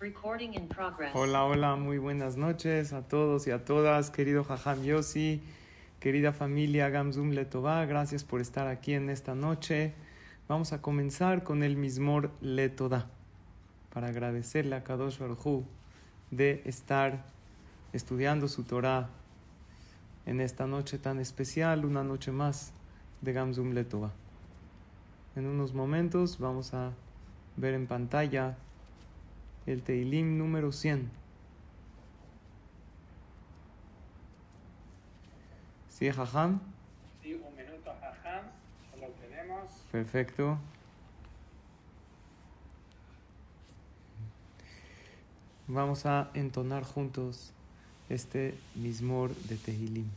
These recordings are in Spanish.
Recording in progress. Hola, hola, muy buenas noches a todos y a todas, querido Jajam Yossi, querida familia Gamzum Letová, gracias por estar aquí en esta noche. Vamos a comenzar con el Mismor Letodá, para agradecerle a Kadosh Baruj de estar estudiando su Torah en esta noche tan especial, una noche más de Gamzum Letová. En unos momentos vamos a ver en pantalla el Teilim número 100. ¿Sí, Jajam? Sí, un minuto, Jajam. Lo tenemos. Perfecto. Vamos a entonar juntos este mismor de Tehilim.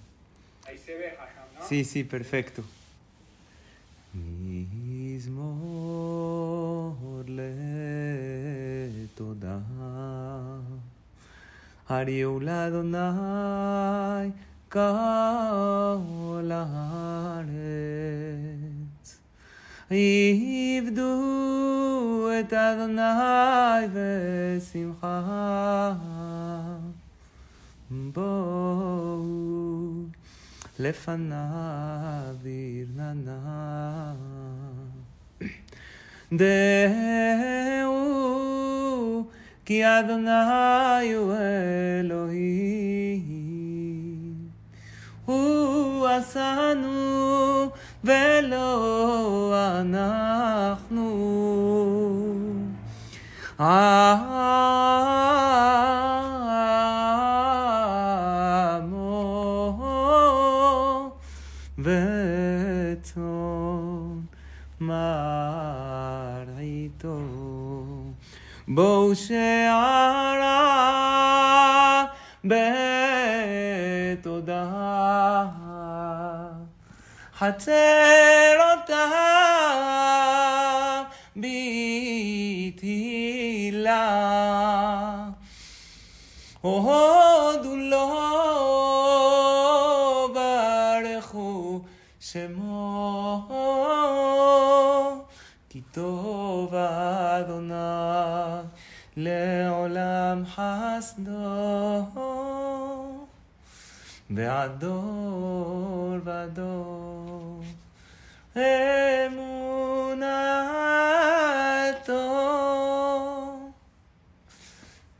Ahí se ve, Jajam, ¿no? Sí, sí, perfecto. Mismor לתודה. הריעו לאדוני כל הארץ. עבדו את אדוני בשמחה. בואו לפניו ירננה. דעו כי אדוני הוא אלוהים. הוא עשנו ולא אנחנו. חצרותה בתהילה. הודו לו ברכו שמו כי טוב אדוני לעולם חסדו והדור ודור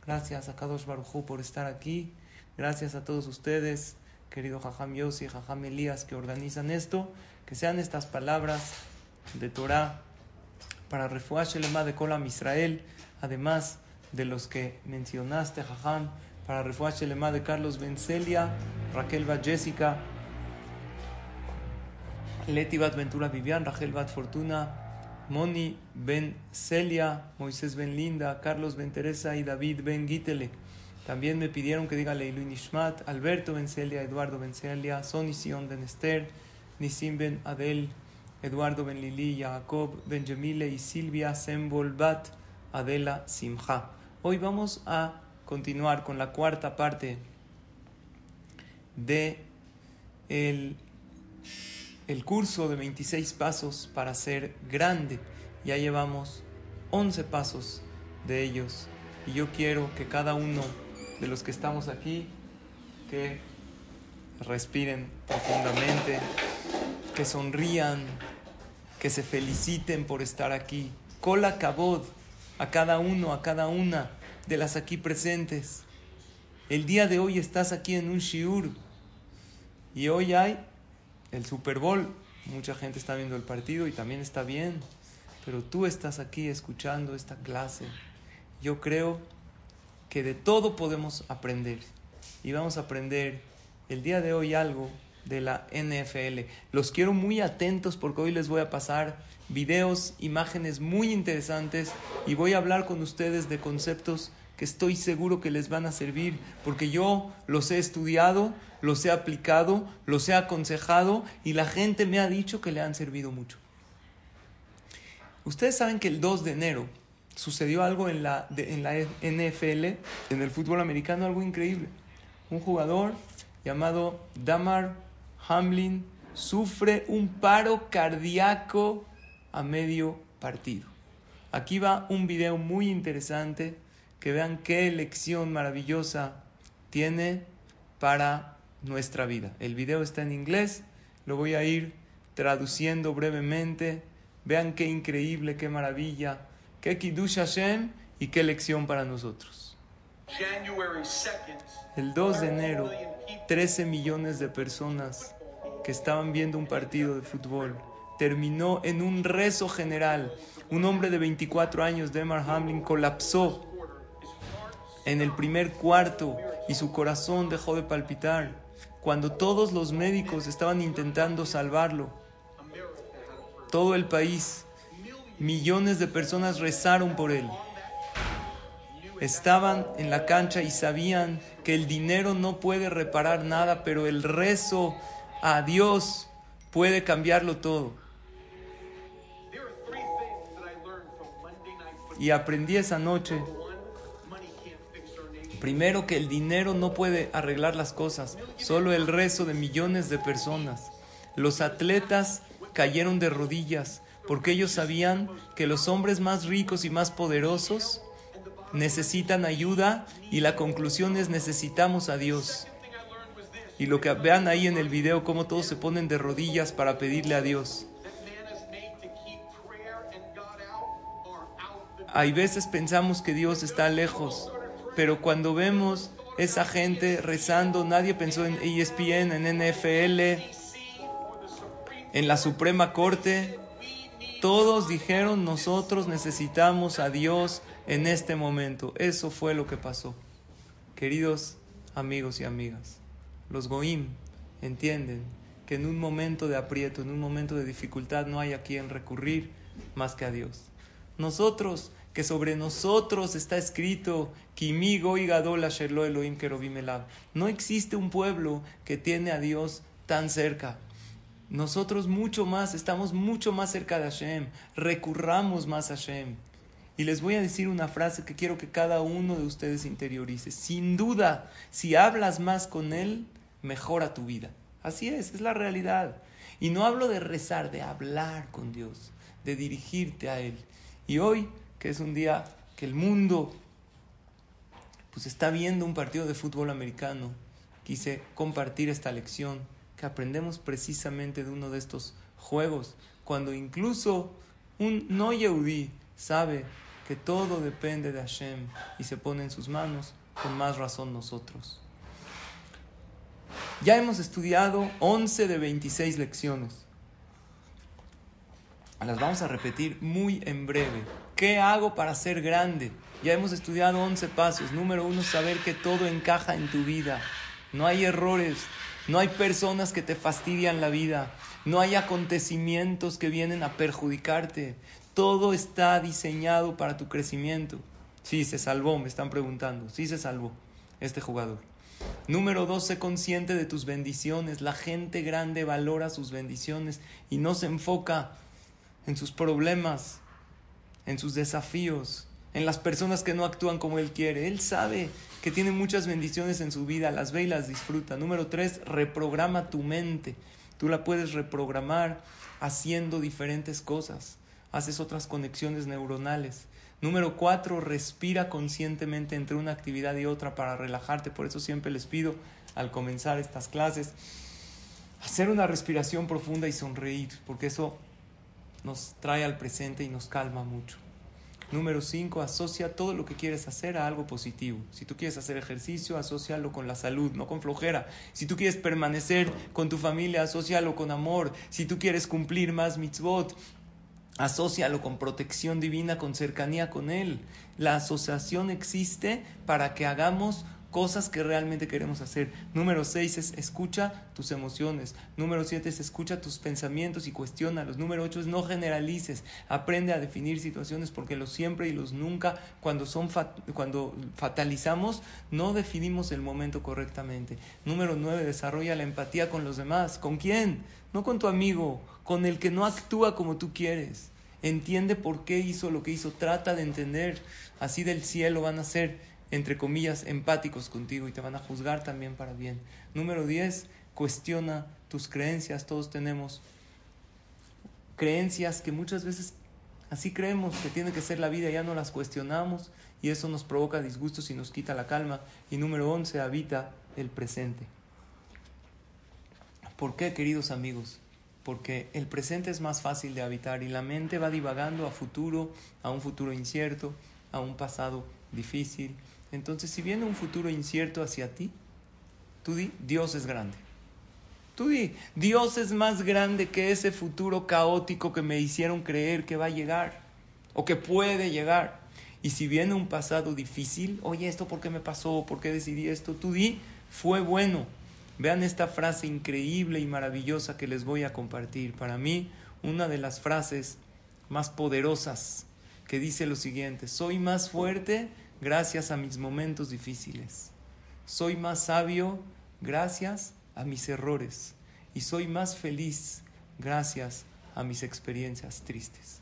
Gracias a Kadosh Barujú por estar aquí. Gracias a todos ustedes, querido Jajam Yossi y Jajam Elías, que organizan esto. Que sean estas palabras de Torah para refuash el de Kolam Israel, además de los que mencionaste, Jajam, para refuash el de Carlos Bencelia, Raquel Jessica. Leti Bat Ventura Vivian, Rachel Bat Fortuna, Moni Ben Celia, Moisés Ben Linda, Carlos Ben Teresa y David Ben Gitele. También me pidieron que diga Leilu Nishmat, Alberto Ben Celia, Eduardo Ben Celia, Sonny Sion Ben Esther, Nisim Ben Adel, Eduardo Ben Lili, Jacob Ben y Silvia Sembol Bat Adela Simcha. Hoy vamos a continuar con la cuarta parte de el el curso de 26 pasos para ser grande. Ya llevamos 11 pasos de ellos. Y yo quiero que cada uno de los que estamos aquí, que respiren profundamente, que sonrían, que se feliciten por estar aquí. Cola cabod a cada uno, a cada una de las aquí presentes. El día de hoy estás aquí en un shiur y hoy hay el Super Bowl. Mucha gente está viendo el partido y también está bien. Pero tú estás aquí escuchando esta clase. Yo creo que de todo podemos aprender. Y vamos a aprender el día de hoy algo de la NFL. Los quiero muy atentos porque hoy les voy a pasar videos, imágenes muy interesantes y voy a hablar con ustedes de conceptos estoy seguro que les van a servir, porque yo los he estudiado, los he aplicado, los he aconsejado y la gente me ha dicho que le han servido mucho. Ustedes saben que el 2 de enero sucedió algo en la, en la NFL, en el fútbol americano, algo increíble. Un jugador llamado Damar Hamlin sufre un paro cardíaco a medio partido. Aquí va un video muy interesante que vean qué lección maravillosa tiene para nuestra vida. El video está en inglés, lo voy a ir traduciendo brevemente. Vean qué increíble, qué maravilla, qué Kiddush Hashem y qué lección para nosotros. El 2 de enero, 13 millones de personas que estaban viendo un partido de fútbol terminó en un rezo general. Un hombre de 24 años, Demar Hamlin, colapsó en el primer cuarto y su corazón dejó de palpitar cuando todos los médicos estaban intentando salvarlo. Todo el país, millones de personas rezaron por él. Estaban en la cancha y sabían que el dinero no puede reparar nada, pero el rezo a Dios puede cambiarlo todo. Y aprendí esa noche, primero que el dinero no puede arreglar las cosas, solo el rezo de millones de personas. Los atletas cayeron de rodillas porque ellos sabían que los hombres más ricos y más poderosos necesitan ayuda y la conclusión es necesitamos a Dios. Y lo que vean ahí en el video, cómo todos se ponen de rodillas para pedirle a Dios. Hay veces pensamos que Dios está lejos, pero cuando vemos esa gente rezando, nadie pensó en ESPN, en NFL, en la Suprema Corte. Todos dijeron, nosotros necesitamos a Dios en este momento. Eso fue lo que pasó. Queridos amigos y amigas, los Goim entienden que en un momento de aprieto, en un momento de dificultad, no hay a quien recurrir más que a Dios. Nosotros que sobre nosotros está escrito, no existe un pueblo que tiene a Dios tan cerca. Nosotros mucho más, estamos mucho más cerca de Hashem, recurramos más a Hashem. Y les voy a decir una frase que quiero que cada uno de ustedes interiorice. Sin duda, si hablas más con Él, mejora tu vida. Así es, es la realidad. Y no hablo de rezar, de hablar con Dios, de dirigirte a Él. Y hoy que es un día que el mundo pues está viendo un partido de fútbol americano. Quise compartir esta lección que aprendemos precisamente de uno de estos juegos, cuando incluso un no yehudí sabe que todo depende de Hashem y se pone en sus manos, con más razón nosotros. Ya hemos estudiado 11 de 26 lecciones. Las vamos a repetir muy en breve. ¿Qué hago para ser grande? Ya hemos estudiado 11 pasos. Número uno, saber que todo encaja en tu vida. No hay errores, no hay personas que te fastidian la vida, no hay acontecimientos que vienen a perjudicarte. Todo está diseñado para tu crecimiento. Sí, se salvó, me están preguntando. Sí, se salvó este jugador. Número dos, sé consciente de tus bendiciones. La gente grande valora sus bendiciones y no se enfoca en sus problemas en sus desafíos, en las personas que no actúan como Él quiere. Él sabe que tiene muchas bendiciones en su vida, las ve y las disfruta. Número tres, reprograma tu mente. Tú la puedes reprogramar haciendo diferentes cosas. Haces otras conexiones neuronales. Número cuatro, respira conscientemente entre una actividad y otra para relajarte. Por eso siempre les pido al comenzar estas clases hacer una respiración profunda y sonreír, porque eso nos trae al presente y nos calma mucho. Número 5, asocia todo lo que quieres hacer a algo positivo. Si tú quieres hacer ejercicio, asócialo con la salud, no con flojera. Si tú quieres permanecer con tu familia, asócialo con amor. Si tú quieres cumplir más mitzvot, asócialo con protección divina, con cercanía con Él. La asociación existe para que hagamos cosas que realmente queremos hacer. Número 6 es escucha tus emociones. Número 7 es escucha tus pensamientos y cuestiónalos. Número 8 es no generalices. Aprende a definir situaciones porque los siempre y los nunca, cuando, son cuando fatalizamos, no definimos el momento correctamente. Número 9, desarrolla la empatía con los demás. ¿Con quién? No con tu amigo, con el que no actúa como tú quieres. Entiende por qué hizo lo que hizo. Trata de entender. Así del cielo van a ser entre comillas, empáticos contigo y te van a juzgar también para bien. Número 10, cuestiona tus creencias. Todos tenemos creencias que muchas veces así creemos que tiene que ser la vida, ya no las cuestionamos y eso nos provoca disgustos y nos quita la calma. Y número 11, habita el presente. ¿Por qué, queridos amigos? Porque el presente es más fácil de habitar y la mente va divagando a futuro, a un futuro incierto, a un pasado difícil, entonces, si viene un futuro incierto hacia ti, tú di, Dios es grande. Tú di, Dios es más grande que ese futuro caótico que me hicieron creer que va a llegar o que puede llegar. Y si viene un pasado difícil, oye, ¿esto por qué me pasó? ¿Por qué decidí esto? Tú di, fue bueno. Vean esta frase increíble y maravillosa que les voy a compartir. Para mí, una de las frases más poderosas que dice lo siguiente, soy más fuerte gracias a mis momentos difíciles. Soy más sabio gracias a mis errores. Y soy más feliz gracias a mis experiencias tristes.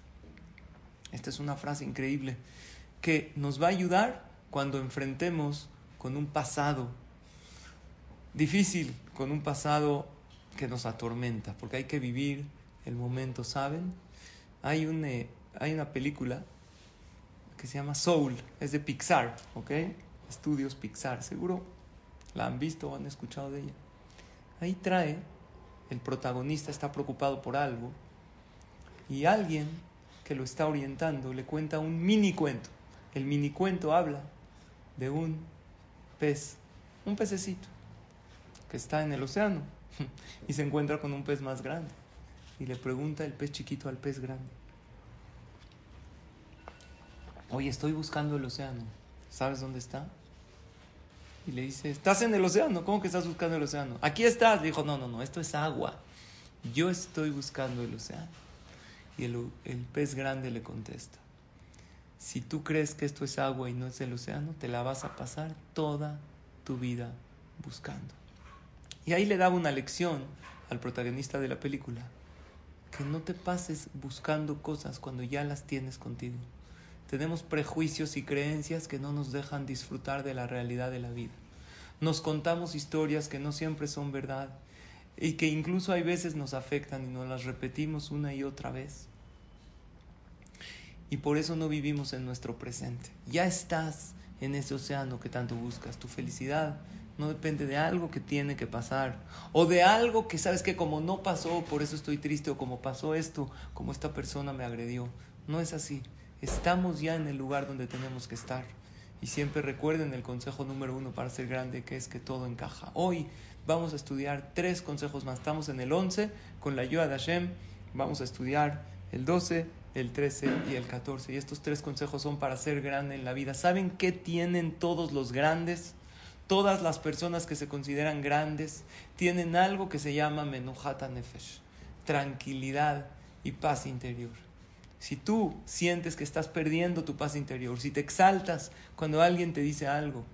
Esta es una frase increíble que nos va a ayudar cuando enfrentemos con un pasado difícil, con un pasado que nos atormenta, porque hay que vivir el momento, ¿saben? Hay, un, eh, hay una película que se llama Soul, es de Pixar, ¿ok? Estudios Pixar, seguro la han visto o han escuchado de ella. Ahí trae, el protagonista está preocupado por algo y alguien que lo está orientando le cuenta un mini cuento. El mini cuento habla de un pez, un pececito que está en el océano y se encuentra con un pez más grande y le pregunta el pez chiquito al pez grande oye, estoy buscando el océano, ¿sabes dónde está? Y le dice, estás en el océano, ¿cómo que estás buscando el océano? Aquí estás. dijo, no, no, no, esto es agua. Yo estoy buscando el océano. Y el, el pez grande le contesta, si tú crees que esto es agua y no es el océano, te la vas a pasar toda tu vida buscando. Y ahí le daba una lección al protagonista de la película, que no te pases buscando cosas cuando ya las tienes contigo. Tenemos prejuicios y creencias que no nos dejan disfrutar de la realidad de la vida. Nos contamos historias que no siempre son verdad y que incluso hay veces nos afectan y nos las repetimos una y otra vez. Y por eso no vivimos en nuestro presente. Ya estás en ese océano que tanto buscas. Tu felicidad no depende de algo que tiene que pasar o de algo que sabes que como no pasó, por eso estoy triste o como pasó esto, como esta persona me agredió. No es así. Estamos ya en el lugar donde tenemos que estar. Y siempre recuerden el consejo número uno para ser grande, que es que todo encaja. Hoy vamos a estudiar tres consejos más. Estamos en el 11 con la ayuda de Hashem. Vamos a estudiar el 12, el 13 y el 14. Y estos tres consejos son para ser grande en la vida. ¿Saben qué tienen todos los grandes? Todas las personas que se consideran grandes tienen algo que se llama menuhata nefesh, tranquilidad y paz interior. Si tú sientes que estás perdiendo tu paz interior, si te exaltas cuando alguien te dice algo,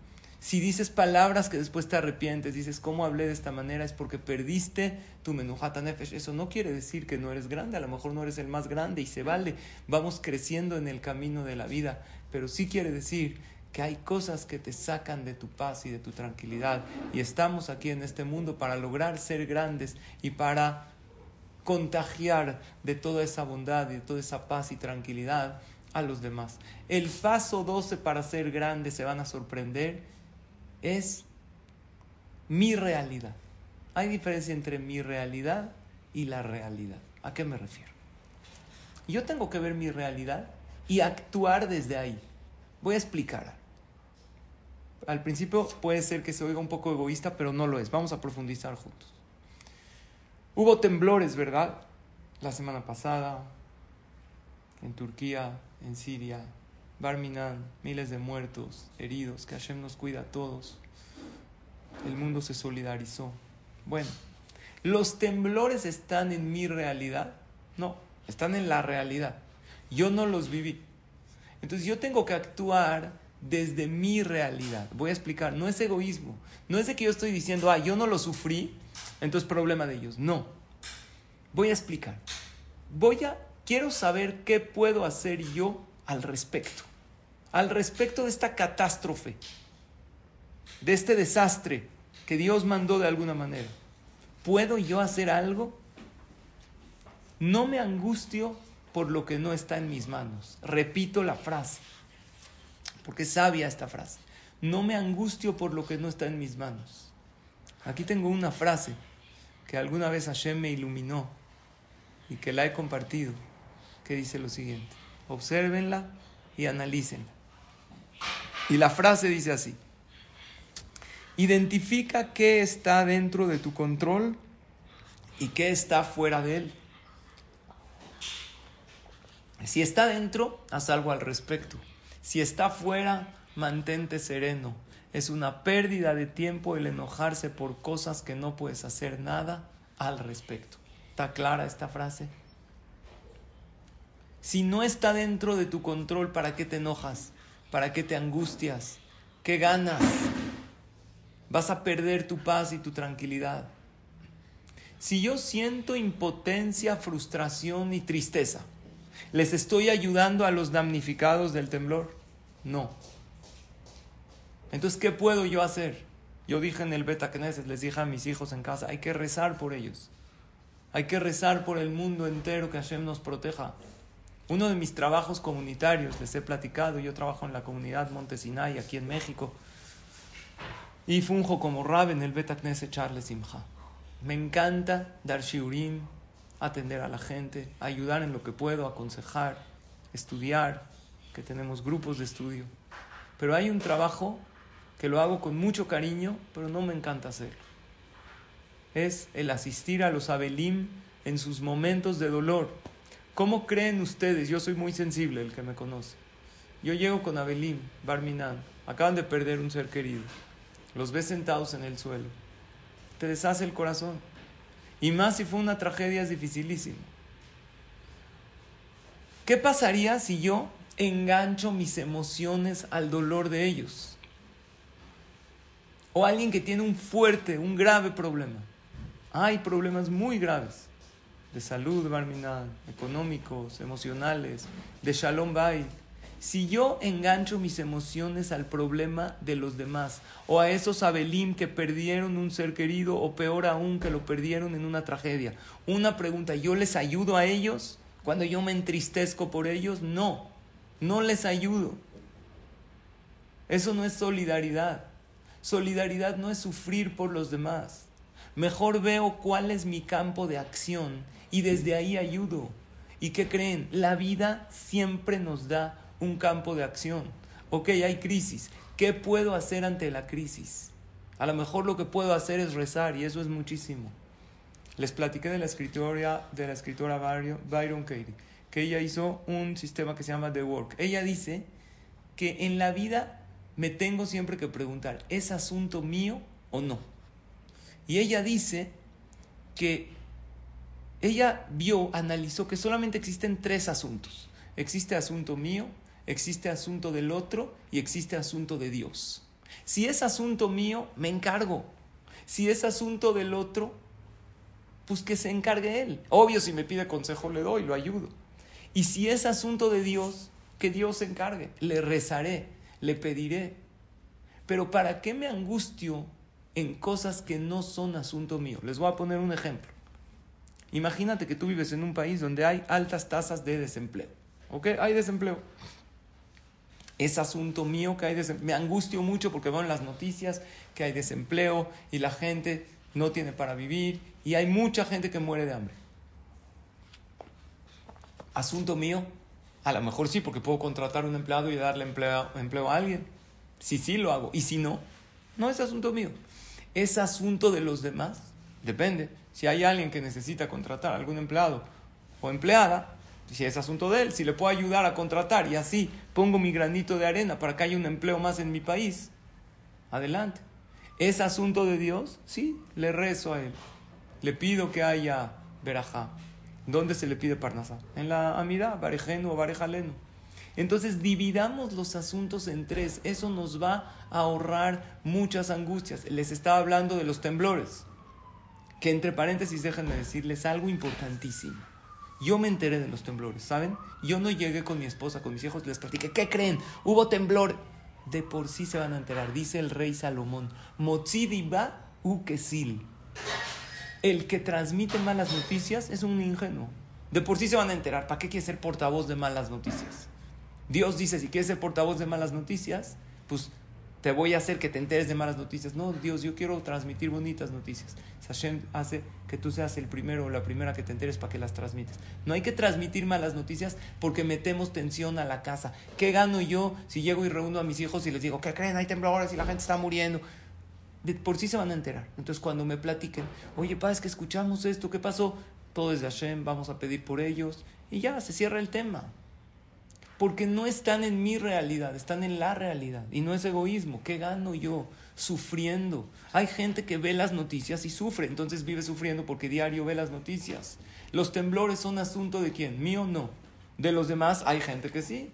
si dices palabras que después te arrepientes, dices, ¿cómo hablé de esta manera? Es porque perdiste tu menujata nefesh. Eso no quiere decir que no eres grande, a lo mejor no eres el más grande y se vale. Vamos creciendo en el camino de la vida, pero sí quiere decir que hay cosas que te sacan de tu paz y de tu tranquilidad. Y estamos aquí en este mundo para lograr ser grandes y para contagiar de toda esa bondad y de toda esa paz y tranquilidad a los demás. El paso 12 para ser grande, se van a sorprender, es mi realidad. Hay diferencia entre mi realidad y la realidad. ¿A qué me refiero? Yo tengo que ver mi realidad y actuar desde ahí. Voy a explicar. Al principio puede ser que se oiga un poco egoísta, pero no lo es. Vamos a profundizar juntos. Hubo temblores, ¿verdad? La semana pasada, en Turquía, en Siria, Barminan, miles de muertos, heridos, que Hashem nos cuida a todos. el mundo se solidarizó. Bueno, ¿los temblores están en mi realidad? No, están en la realidad. Yo no los viví. Entonces yo tengo que actuar desde mi realidad. Voy a explicar, no es egoísmo. No es de que yo estoy diciendo, ah, yo no lo sufrí, entonces problema de ellos. No. Voy a explicar. Voy a, quiero saber qué puedo hacer yo al respecto. Al respecto de esta catástrofe, de este desastre que Dios mandó de alguna manera. ¿Puedo yo hacer algo? No me angustio por lo que no está en mis manos. Repito la frase, porque es sabia esta frase. No me angustio por lo que no está en mis manos. Aquí tengo una frase que alguna vez Hashem me iluminó y que la he compartido, que dice lo siguiente. Obsérvenla y analícenla. Y la frase dice así. Identifica qué está dentro de tu control y qué está fuera de él. Si está dentro, haz algo al respecto. Si está fuera, mantente sereno. Es una pérdida de tiempo el enojarse por cosas que no puedes hacer nada al respecto. ¿Está clara esta frase? Si no está dentro de tu control, ¿para qué te enojas? ¿Para qué te angustias? ¿Qué ganas? Vas a perder tu paz y tu tranquilidad. Si yo siento impotencia, frustración y tristeza, ¿les estoy ayudando a los damnificados del temblor? No. Entonces, ¿qué puedo yo hacer? Yo dije en el Beta Knesset, les dije a mis hijos en casa, hay que rezar por ellos. Hay que rezar por el mundo entero que Hashem nos proteja. Uno de mis trabajos comunitarios, les he platicado, yo trabajo en la comunidad Montesinay, aquí en México, y funjo como rab en el Beta Knesset Charles Simcha. Me encanta dar shiurim, atender a la gente, ayudar en lo que puedo, aconsejar, estudiar, que tenemos grupos de estudio. Pero hay un trabajo que lo hago con mucho cariño, pero no me encanta hacer. Es el asistir a los Abelim en sus momentos de dolor. ¿Cómo creen ustedes? Yo soy muy sensible, el que me conoce. Yo llego con Abelim, Barminan, acaban de perder un ser querido. Los ves sentados en el suelo. Te deshace el corazón. Y más si fue una tragedia es dificilísimo. ¿Qué pasaría si yo engancho mis emociones al dolor de ellos? O alguien que tiene un fuerte, un grave problema. Hay problemas muy graves de salud, barminal, económicos, emocionales, de shalom bay. Si yo engancho mis emociones al problema de los demás, o a esos Abelim que perdieron un ser querido, o peor aún, que lo perdieron en una tragedia, una pregunta, ¿yo les ayudo a ellos cuando yo me entristezco por ellos? No, no les ayudo. Eso no es solidaridad. Solidaridad no es sufrir por los demás. Mejor veo cuál es mi campo de acción y desde ahí ayudo. ¿Y qué creen? La vida siempre nos da un campo de acción. Ok, hay crisis. ¿Qué puedo hacer ante la crisis? A lo mejor lo que puedo hacer es rezar y eso es muchísimo. Les platiqué de la escritora, de la escritora Byron Katie, que ella hizo un sistema que se llama The Work. Ella dice que en la vida me tengo siempre que preguntar, ¿es asunto mío o no? Y ella dice que ella vio, analizó que solamente existen tres asuntos. Existe asunto mío, existe asunto del otro y existe asunto de Dios. Si es asunto mío, me encargo. Si es asunto del otro, pues que se encargue él. Obvio, si me pide consejo, le doy, lo ayudo. Y si es asunto de Dios, que Dios se encargue. Le rezaré, le pediré. Pero ¿para qué me angustio en cosas que no son asunto mío? Les voy a poner un ejemplo. Imagínate que tú vives en un país donde hay altas tasas de desempleo. ¿Ok? Hay desempleo es asunto mío que hay desempleo. Me angustio mucho porque veo en las noticias que hay desempleo y la gente no tiene para vivir y hay mucha gente que muere de hambre. Asunto mío, a lo mejor sí, porque puedo contratar un empleado y darle empleo, empleo a alguien. Si sí, lo hago. Y si no, no es asunto mío. Es asunto de los demás. Depende. Si hay alguien que necesita contratar algún empleado o empleada, si es asunto de él, si le puedo ayudar a contratar y así pongo mi granito de arena para que haya un empleo más en mi país, adelante. ¿Es asunto de Dios? Sí, le rezo a Él. Le pido que haya verajá. ¿Dónde se le pide parnasá? En la amidad, barejeno o barejaleno. Entonces dividamos los asuntos en tres. Eso nos va a ahorrar muchas angustias. Les estaba hablando de los temblores. Que entre paréntesis déjenme decirles algo importantísimo. Yo me enteré de los temblores, ¿saben? Yo no llegué con mi esposa, con mis hijos, les platiqué. ¿Qué creen? Hubo temblor. De por sí se van a enterar. Dice el rey Salomón. Motzidiba ukesil. El que transmite malas noticias es un ingenuo. De por sí se van a enterar. ¿Para qué quiere ser portavoz de malas noticias? Dios dice, si quieres ser portavoz de malas noticias, pues te voy a hacer que te enteres de malas noticias. No, Dios, yo quiero transmitir bonitas noticias. Hashem hace que tú seas el primero o la primera que te enteres para que las transmites. No hay que transmitir malas noticias porque metemos tensión a la casa. ¿Qué gano yo si llego y reúno a mis hijos y les digo, ¿qué creen? Hay temblores y la gente está muriendo. Por sí se van a enterar. Entonces cuando me platiquen, oye, pa, es que escuchamos esto, ¿qué pasó? Todo es de Hashem, vamos a pedir por ellos. Y ya, se cierra el tema porque no están en mi realidad, están en la realidad. Y no es egoísmo. ¿Qué gano yo sufriendo? Hay gente que ve las noticias y sufre, entonces vive sufriendo porque diario ve las noticias. Los temblores son asunto de quién, mío no. De los demás hay gente que sí.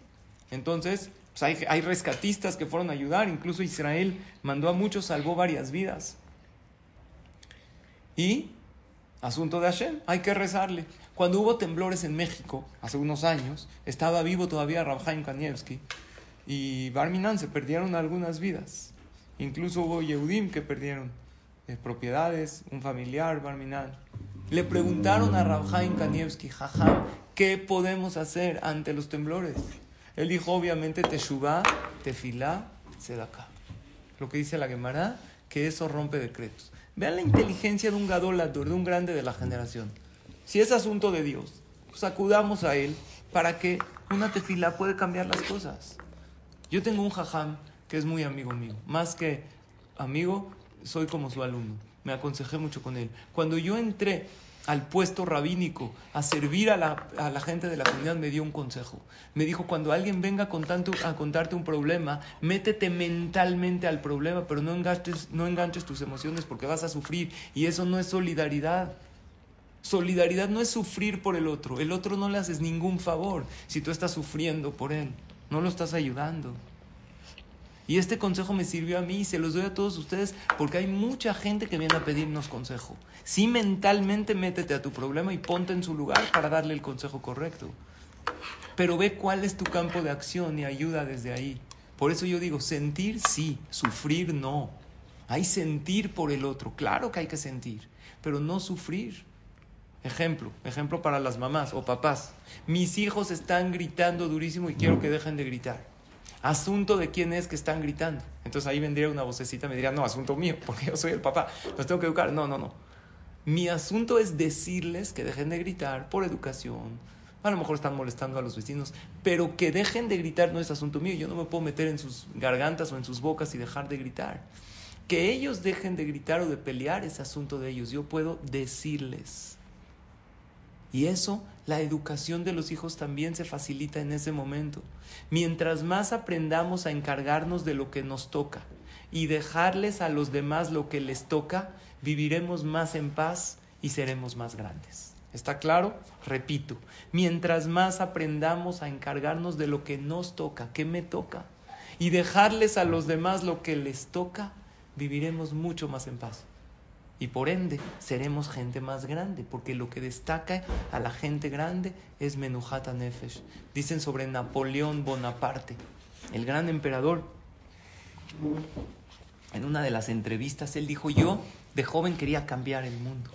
Entonces, hay, rescatistas que fueron a ayudar, incluso Israel mandó a muchos, salvó varias vidas. Y, asunto de Hashem, hay que rezarle. Cuando hubo temblores en México, hace unos años, estaba vivo todavía Rabhaim Kanievski y Barminan se perdieron algunas vidas. Incluso hubo Yehudim que perdieron eh, propiedades, un familiar, Barminan. Le preguntaron a Rabhaim Kanievski, jaja, ¿qué podemos hacer ante los temblores? Él dijo, obviamente, Teshuvah, Tefilá, Sedaka. Lo que dice la Gemara, que eso rompe decretos. Vean la inteligencia de un gadolator, de un grande de la generación. Si es asunto de Dios, pues acudamos a Él para que una tefila puede cambiar las cosas. Yo tengo un jajam que es muy amigo mío. Más que amigo, soy como su alumno. Me aconsejé mucho con él. Cuando yo entré al puesto rabínico a servir a la, a la, gente de la comunidad, me dio un consejo. Me dijo, cuando alguien venga a contarte un problema, métete mentalmente al problema, pero no enganches, no enganches tus emociones porque vas a sufrir. Y eso no es solidaridad. Solidaridad no es sufrir por el otro. El otro no le haces ningún favor si tú estás sufriendo por él. No lo estás ayudando. Y este consejo me sirvió a mí y se los doy a todos ustedes porque hay mucha gente que viene a pedirnos consejo. Sí mentalmente métete a tu problema y ponte en su lugar para darle el consejo correcto. Pero ve cuál es tu campo de acción y ayuda desde ahí. Por eso yo digo, sentir sí, sufrir no. Hay sentir por el otro, claro que hay que sentir, pero no sufrir. Ejemplo, ejemplo para las mamás o papás. Mis hijos están gritando durísimo y quiero que dejen de gritar. Asunto de quién es que están gritando. Entonces ahí vendría una vocecita me diría, no, asunto mío, porque yo soy el papá, los tengo que educar. No, no, no. Mi asunto es decirles que dejen de gritar por educación. A lo mejor están molestando a los vecinos, pero que dejen de gritar no es asunto mío. Yo no me puedo meter en sus gargantas o en sus bocas y dejar de gritar. Que ellos dejen de gritar o de pelear es asunto de ellos. Yo puedo decirles. Y eso, la educación de los hijos también se facilita en ese momento. Mientras más aprendamos a encargarnos de lo que nos toca y dejarles a los demás lo que les toca, viviremos más en paz y seremos más grandes. ¿Está claro? Repito, mientras más aprendamos a encargarnos de lo que nos toca, que me toca, y dejarles a los demás lo que les toca, viviremos mucho más en paz y por ende seremos gente más grande, porque lo que destaca a la gente grande es Menuhata Nefesh. Dicen sobre Napoleón Bonaparte, el gran emperador. En una de las entrevistas él dijo, yo de joven quería cambiar el mundo,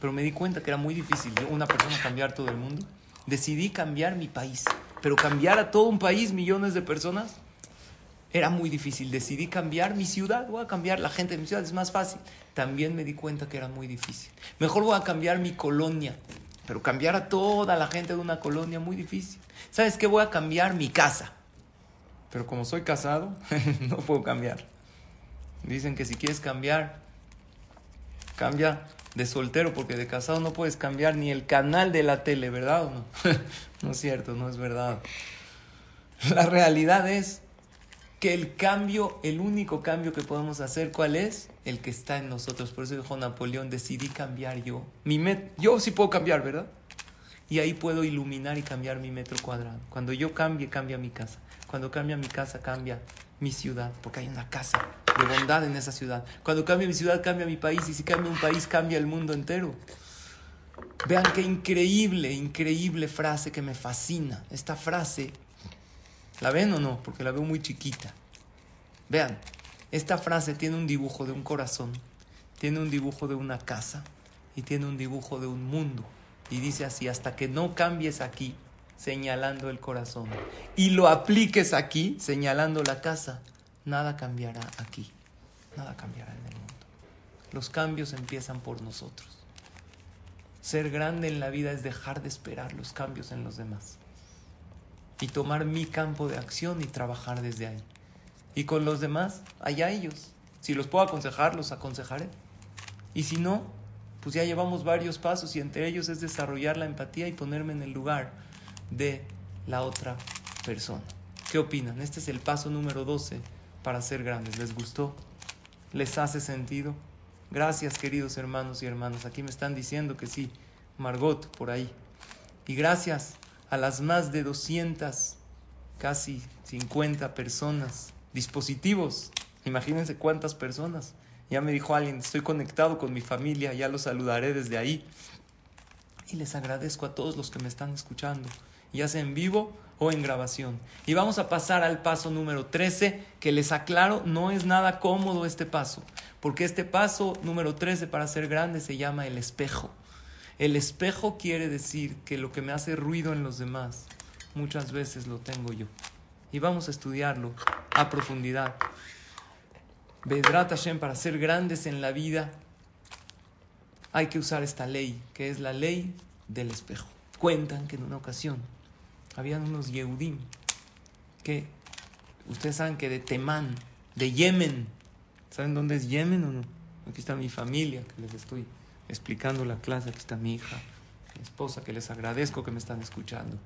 pero me di cuenta que era muy difícil, una persona cambiar todo el mundo. Decidí cambiar mi país, pero cambiar a todo un país, millones de personas, era muy difícil. Decidí cambiar mi ciudad, voy a cambiar la gente de mi ciudad, es más fácil. También me di cuenta que era muy difícil. Mejor voy a cambiar mi colonia, pero cambiar a toda la gente de una colonia, muy difícil. ¿Sabes qué? Voy a cambiar mi casa. Pero como soy casado, no puedo cambiar. Dicen que si quieres cambiar, cambia de soltero, porque de casado no puedes cambiar ni el canal de la tele, ¿verdad o no? no es cierto, no es verdad. La realidad es que el cambio, el único cambio que podemos hacer, ¿cuál es? El que está en nosotros. Por eso dijo Napoleón, decidí cambiar yo. Mi met yo sí puedo cambiar, ¿verdad? Y ahí puedo iluminar y cambiar mi metro cuadrado. Cuando yo cambie, cambia mi casa. Cuando cambia mi casa, cambia mi ciudad, porque hay una casa de bondad en esa ciudad. Cuando cambia mi ciudad, cambia mi país. Y si cambia un país, cambia el mundo entero. Vean qué increíble, increíble frase que me fascina. Esta frase ¿La ven o no? Porque la veo muy chiquita. Vean, esta frase tiene un dibujo de un corazón, tiene un dibujo de una casa y tiene un dibujo de un mundo. Y dice así, hasta que no cambies aquí, señalando el corazón, y lo apliques aquí, señalando la casa, nada cambiará aquí, nada cambiará en el mundo. Los cambios empiezan por nosotros. Ser grande en la vida es dejar de esperar los cambios en los demás y tomar mi campo de acción y trabajar desde ahí. Y con los demás, allá ellos. Si los puedo aconsejar, los aconsejaré. Y si no, pues ya llevamos varios pasos y entre ellos es desarrollar la empatía y ponerme en el lugar de la otra persona. ¿Qué opinan? Este es el paso número 12 para ser grandes. ¿Les gustó? ¿Les hace sentido? Gracias queridos hermanos y hermanas. Aquí me están diciendo que sí. Margot por ahí. Y gracias a las más de 200, casi 50 personas, dispositivos. Imagínense cuántas personas. Ya me dijo alguien, estoy conectado con mi familia, ya los saludaré desde ahí. Y les agradezco a todos los que me están escuchando, ya sea en vivo o en grabación. Y vamos a pasar al paso número 13, que les aclaro, no es nada cómodo este paso, porque este paso número 13 para ser grande se llama el espejo. El espejo quiere decir que lo que me hace ruido en los demás, muchas veces lo tengo yo. Y vamos a estudiarlo a profundidad. Vedrat Hashem, para ser grandes en la vida, hay que usar esta ley, que es la ley del espejo. Cuentan que en una ocasión habían unos Yehudim que, ustedes saben que de Temán, de Yemen, ¿saben dónde es Yemen o no? Aquí está mi familia que les estoy explicando la clase. Aquí está mi hija, mi esposa, que les agradezco que me están escuchando.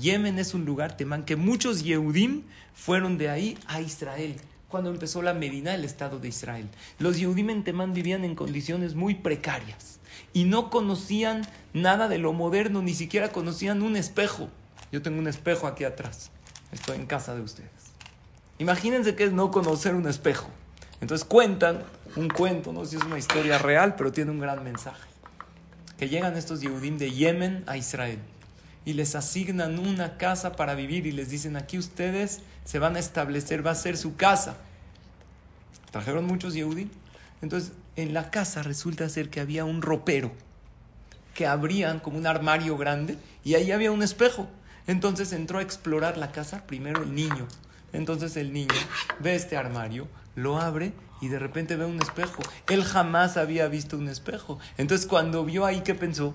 Yemen es un lugar, Temán, que muchos Yehudim fueron de ahí a Israel cuando empezó la Medina, el Estado de Israel. Los Yehudim en Temán vivían en condiciones muy precarias y no conocían nada de lo moderno, ni siquiera conocían un espejo. Yo tengo un espejo aquí atrás. Estoy en casa de ustedes. Imagínense que es no conocer un espejo. Entonces cuentan un cuento, no sé si es una historia real, pero tiene un gran mensaje. Que llegan estos Yehudim de Yemen a Israel y les asignan una casa para vivir y les dicen aquí ustedes se van a establecer, va a ser su casa. Trajeron muchos Yehudim. Entonces en la casa resulta ser que había un ropero que abrían como un armario grande y ahí había un espejo. Entonces entró a explorar la casa primero el niño. Entonces el niño ve este armario, lo abre y de repente ve un espejo. Él jamás había visto un espejo. Entonces cuando vio ahí, ¿qué pensó?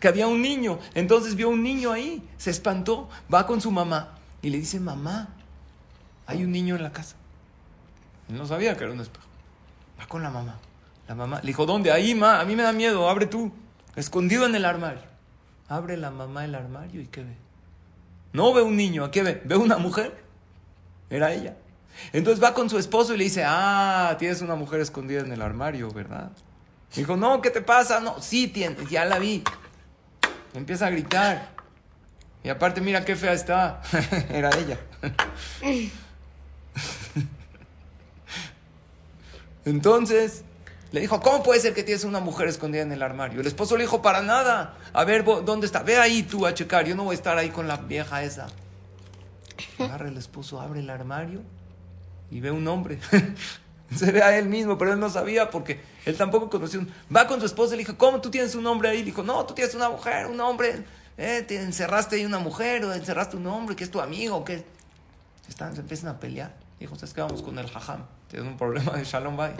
Que había un niño. Entonces vio un niño ahí, se espantó, va con su mamá y le dice, mamá, hay un niño en la casa. Él no sabía que era un espejo. Va con la mamá. La mamá le dijo, ¿dónde? Ahí, ma, a mí me da miedo, abre tú. Escondido en el armario. Abre la mamá el armario y ¿qué ve? No ve un niño, ¿a qué ve? Ve una mujer. Era ella. Entonces va con su esposo y le dice, ah, tienes una mujer escondida en el armario, ¿verdad? Dijo, no, ¿qué te pasa? No, sí, tienes, ya la vi. Empieza a gritar. Y aparte, mira qué fea está. Era ella. Entonces, le dijo, ¿cómo puede ser que tienes una mujer escondida en el armario? El esposo le dijo, para nada. A ver, ¿dónde está? Ve ahí tú a checar. Yo no voy a estar ahí con la vieja esa. Agarra el esposo, abre el armario y ve un hombre. Se ve a él mismo, pero él no sabía porque él tampoco conoció. Un... Va con su esposa y le dijo, ¿cómo tú tienes un hombre ahí? Dijo, no, tú tienes una mujer, un hombre. Eh, te encerraste ahí una mujer o encerraste un hombre que es tu amigo. que Están, se empiezan a pelear. Dijo, ¿sabes qué? Vamos con el jajam. Tienen un problema de shalom bay.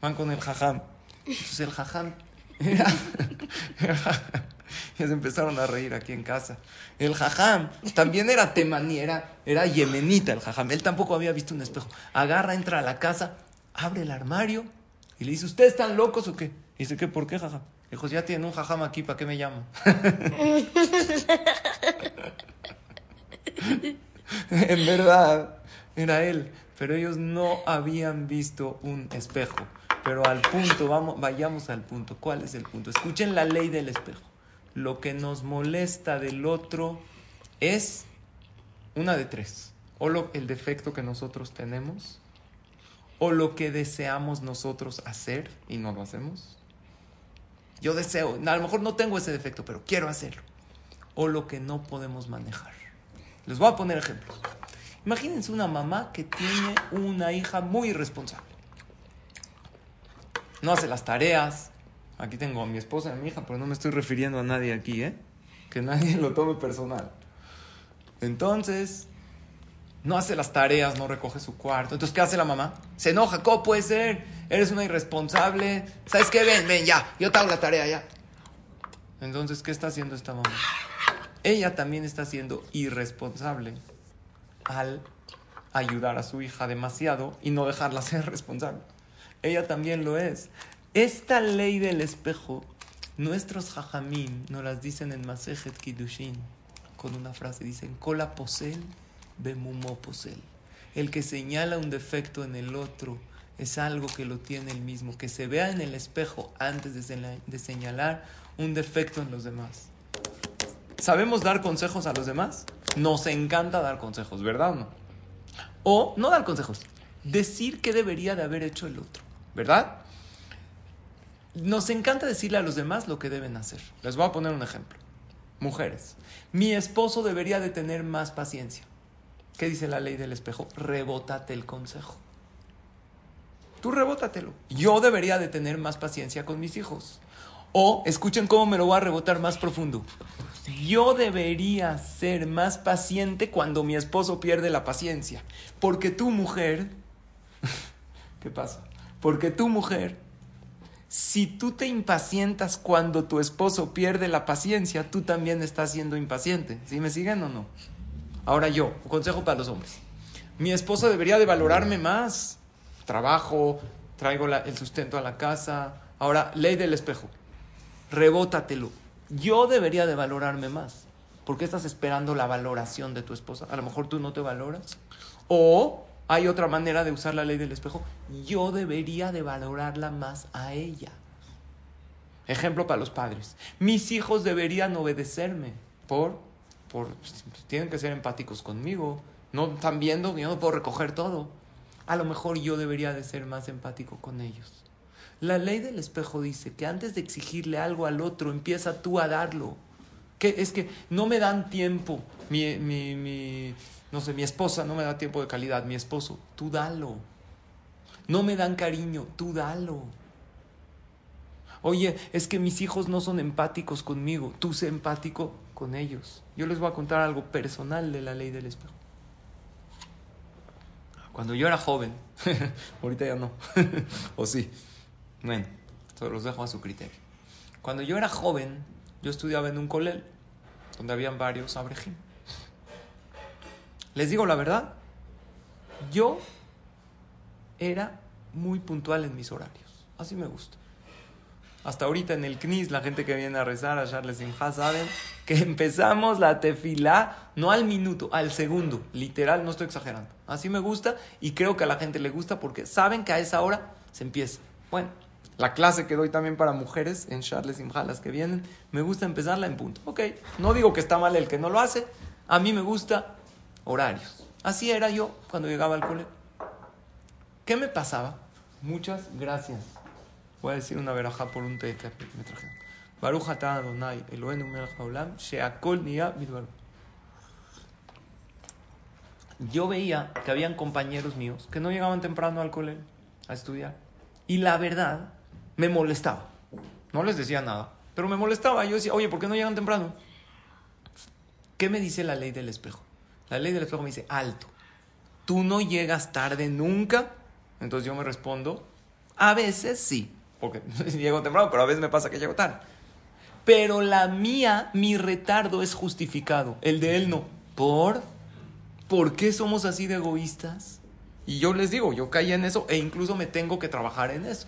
Van con el jajam. Entonces el jajam ya se empezaron a reír aquí en casa. El jajam también era temaní, era, yemenita el jajam. Él tampoco había visto un espejo. Agarra, entra a la casa, abre el armario y le dice, ¿ustedes están locos o qué? Y dice, ¿qué? ¿Por qué, jajam? Dijo, ya tiene un jajam aquí, ¿para qué me llamo? en verdad, era él. pero ellos no habían visto un espejo. Pero al punto, vamos, vayamos al punto. ¿Cuál es el punto? Escuchen la ley del espejo. Lo que nos molesta del otro es una de tres. O lo, el defecto que nosotros tenemos, o lo que deseamos nosotros hacer y no lo hacemos. Yo deseo, a lo mejor no tengo ese defecto, pero quiero hacerlo. O lo que no podemos manejar. Les voy a poner ejemplos. Imagínense una mamá que tiene una hija muy irresponsable no hace las tareas. Aquí tengo a mi esposa y a mi hija, pero no me estoy refiriendo a nadie aquí, ¿eh? Que nadie lo tome personal. Entonces, no hace las tareas, no recoge su cuarto. Entonces, ¿qué hace la mamá? Se enoja. ¿Cómo puede ser? Eres una irresponsable. ¿Sabes qué? Ven, ven, ya. Yo te hago la tarea, ya. Entonces, ¿qué está haciendo esta mamá? Ella también está siendo irresponsable al ayudar a su hija demasiado y no dejarla ser responsable ella también lo es. Esta ley del espejo, nuestros jajamín nos las dicen en Masejet Kiddushin con una frase, dicen, Kola posel, bemumo posel. El que señala un defecto en el otro es algo que lo tiene el mismo, que se vea en el espejo antes de, de señalar un defecto en los demás. ¿Sabemos dar consejos a los demás? Nos encanta dar consejos, ¿verdad o no? O no dar consejos, decir qué debería de haber hecho el otro. ¿verdad? Nos encanta decirle a los demás lo que deben hacer. Les voy a poner un ejemplo. Mujeres, mi esposo debería de tener más paciencia. ¿Qué dice la ley del espejo? Rebótate el consejo. Tú rebótatelo. Yo debería de tener más paciencia con mis hijos. O escuchen cómo me lo voy a rebotar más profundo. Yo debería ser más paciente cuando mi esposo pierde la paciencia. Porque tu mujer, ¿qué pasa? Porque tu mujer, si tú te impacientas cuando tu esposo pierde la paciencia, tú también estás siendo impaciente. ¿Sí me siguen o no? Ahora yo, consejo para los hombres. Mi esposo debería de valorarme más. Trabajo, traigo el sustento a la casa. Ahora, ley del espejo. Rebótatelo. Yo debería de valorarme más. ¿Por qué estás esperando la valoración de tu esposa? A lo mejor tú no te valoras. O hay otra manera de usar la ley del espejo. Yo debería de valorarla más a ella. Ejemplo para los padres. Mis hijos deberían obedecerme por, por, tienen que ser empáticos conmigo. No están viendo que yo no puedo recoger todo. A lo mejor yo debería de ser más empático con ellos. La ley del espejo dice que antes de exigirle algo al otro, empieza tú a darlo. Que es que no me dan tiempo. Mi, mi, mi, no sé, mi esposa no me da tiempo de calidad, mi esposo, tú dalo. No me dan cariño, tú dalo. Oye, es que mis hijos no son empáticos conmigo, tú sé empático con ellos. Yo les voy a contar algo personal de la ley del espejo. Cuando yo era joven, ahorita ya no, o sí, bueno, se los dejo a su criterio. Cuando yo era joven, yo estudiaba en un colel, donde habían varios abrejim. Les digo la verdad, yo era muy puntual en mis horarios. Así me gusta. Hasta ahorita en el CNIS, la gente que viene a rezar a Charles Sinja saben que empezamos la tefilá no al minuto, al segundo. Literal, no estoy exagerando. Así me gusta y creo que a la gente le gusta porque saben que a esa hora se empieza. Bueno, la clase que doy también para mujeres en Charles Simha, las que vienen, me gusta empezarla en punto. Ok, no digo que está mal el que no lo hace, a mí me gusta horarios. Así era yo cuando llegaba al colegio. ¿Qué me pasaba? Muchas gracias. Voy a decir una veraja por un té que me trajeron. Baruch atah Adonai melech sheakol Yo veía que habían compañeros míos que no llegaban temprano al colegio a estudiar. Y la verdad, me molestaba. No les decía nada, pero me molestaba. Yo decía, oye, ¿por qué no llegan temprano? ¿Qué me dice la ley del espejo? La ley del espejo me dice, alto, tú no llegas tarde nunca. Entonces yo me respondo, a veces sí, porque llego temprano, pero a veces me pasa que llego tarde. Pero la mía, mi retardo es justificado, el de él no. ¿Por? ¿Por qué somos así de egoístas? Y yo les digo, yo caí en eso e incluso me tengo que trabajar en eso.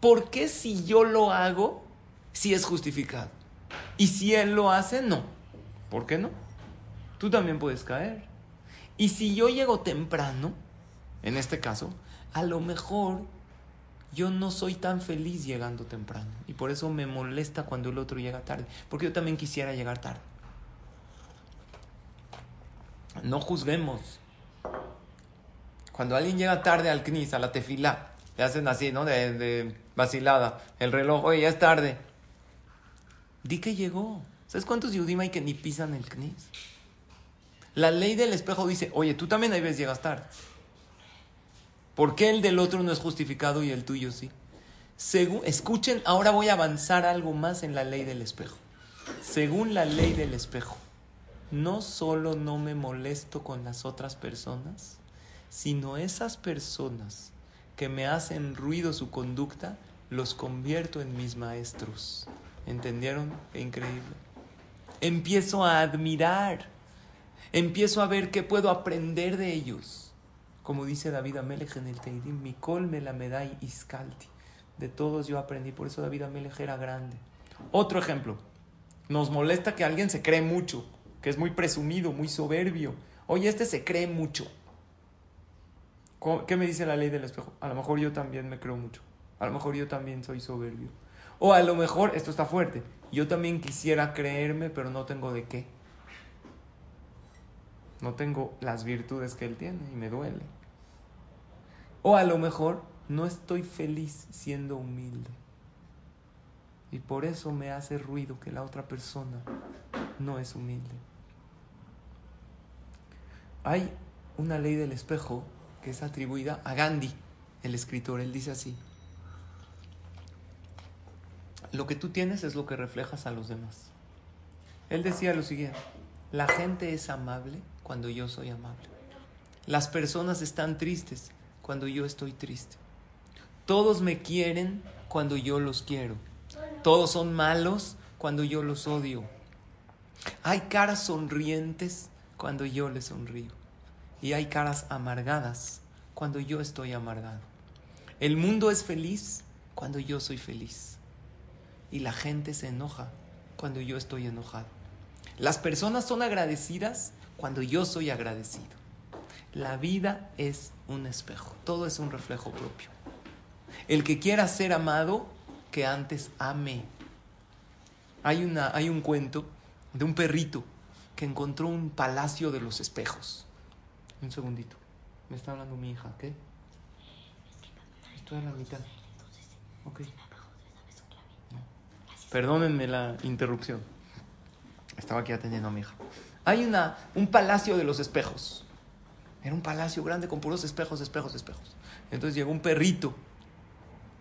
¿Por qué si yo lo hago, si es justificado? Y si él lo hace, no. ¿Por qué no? Tú también puedes caer. Y si yo llego temprano, en este caso, a lo mejor yo no soy tan feliz llegando temprano y por eso me molesta cuando el otro llega tarde, porque yo también quisiera llegar tarde. No juzguemos. Cuando alguien llega tarde al CNIS, a la tefila, le hacen así, ¿no? De, de vacilada. El reloj, oye, ya es tarde. Di que llegó. ¿Sabes cuántos Yudim hay que ni pisan el CNIS? La ley del espejo dice, oye, tú también a veces llegas tarde. ¿Por qué el del otro no es justificado y el tuyo sí? Según, escuchen, ahora voy a avanzar algo más en la ley del espejo. Según la ley del espejo, no solo no me molesto con las otras personas, sino esas personas que me hacen ruido su conducta, los convierto en mis maestros. ¿Entendieron? Increíble. Empiezo a admirar, empiezo a ver qué puedo aprender de ellos. Como dice David Amelech en el Teidim, la medai iskalti. De todos yo aprendí, por eso David Amelech era grande. Otro ejemplo, nos molesta que alguien se cree mucho, que es muy presumido, muy soberbio. Oye, este se cree mucho. ¿Qué me dice la ley del espejo? A lo mejor yo también me creo mucho. A lo mejor yo también soy soberbio. O a lo mejor, esto está fuerte, yo también quisiera creerme, pero no tengo de qué. No tengo las virtudes que él tiene y me duele. O a lo mejor no estoy feliz siendo humilde. Y por eso me hace ruido que la otra persona no es humilde. Hay una ley del espejo que es atribuida a Gandhi, el escritor. Él dice así, lo que tú tienes es lo que reflejas a los demás. Él decía lo siguiente, la gente es amable cuando yo soy amable. Las personas están tristes cuando yo estoy triste. Todos me quieren cuando yo los quiero. Todos son malos cuando yo los odio. Hay caras sonrientes cuando yo les sonrío. Y hay caras amargadas cuando yo estoy amargado. El mundo es feliz cuando yo soy feliz. Y la gente se enoja cuando yo estoy enojado. Las personas son agradecidas cuando yo soy agradecido. La vida es un espejo, todo es un reflejo propio. El que quiera ser amado, que antes ame. Hay, una, hay un cuento de un perrito que encontró un palacio de los espejos. Un segundito. Me está hablando mi hija, ¿qué? Estoy a la mitad. Ok. Perdónenme la interrupción. Estaba aquí atendiendo a mi hija. Hay una, un palacio de los espejos. Era un palacio grande con puros espejos, espejos, espejos. Entonces llegó un perrito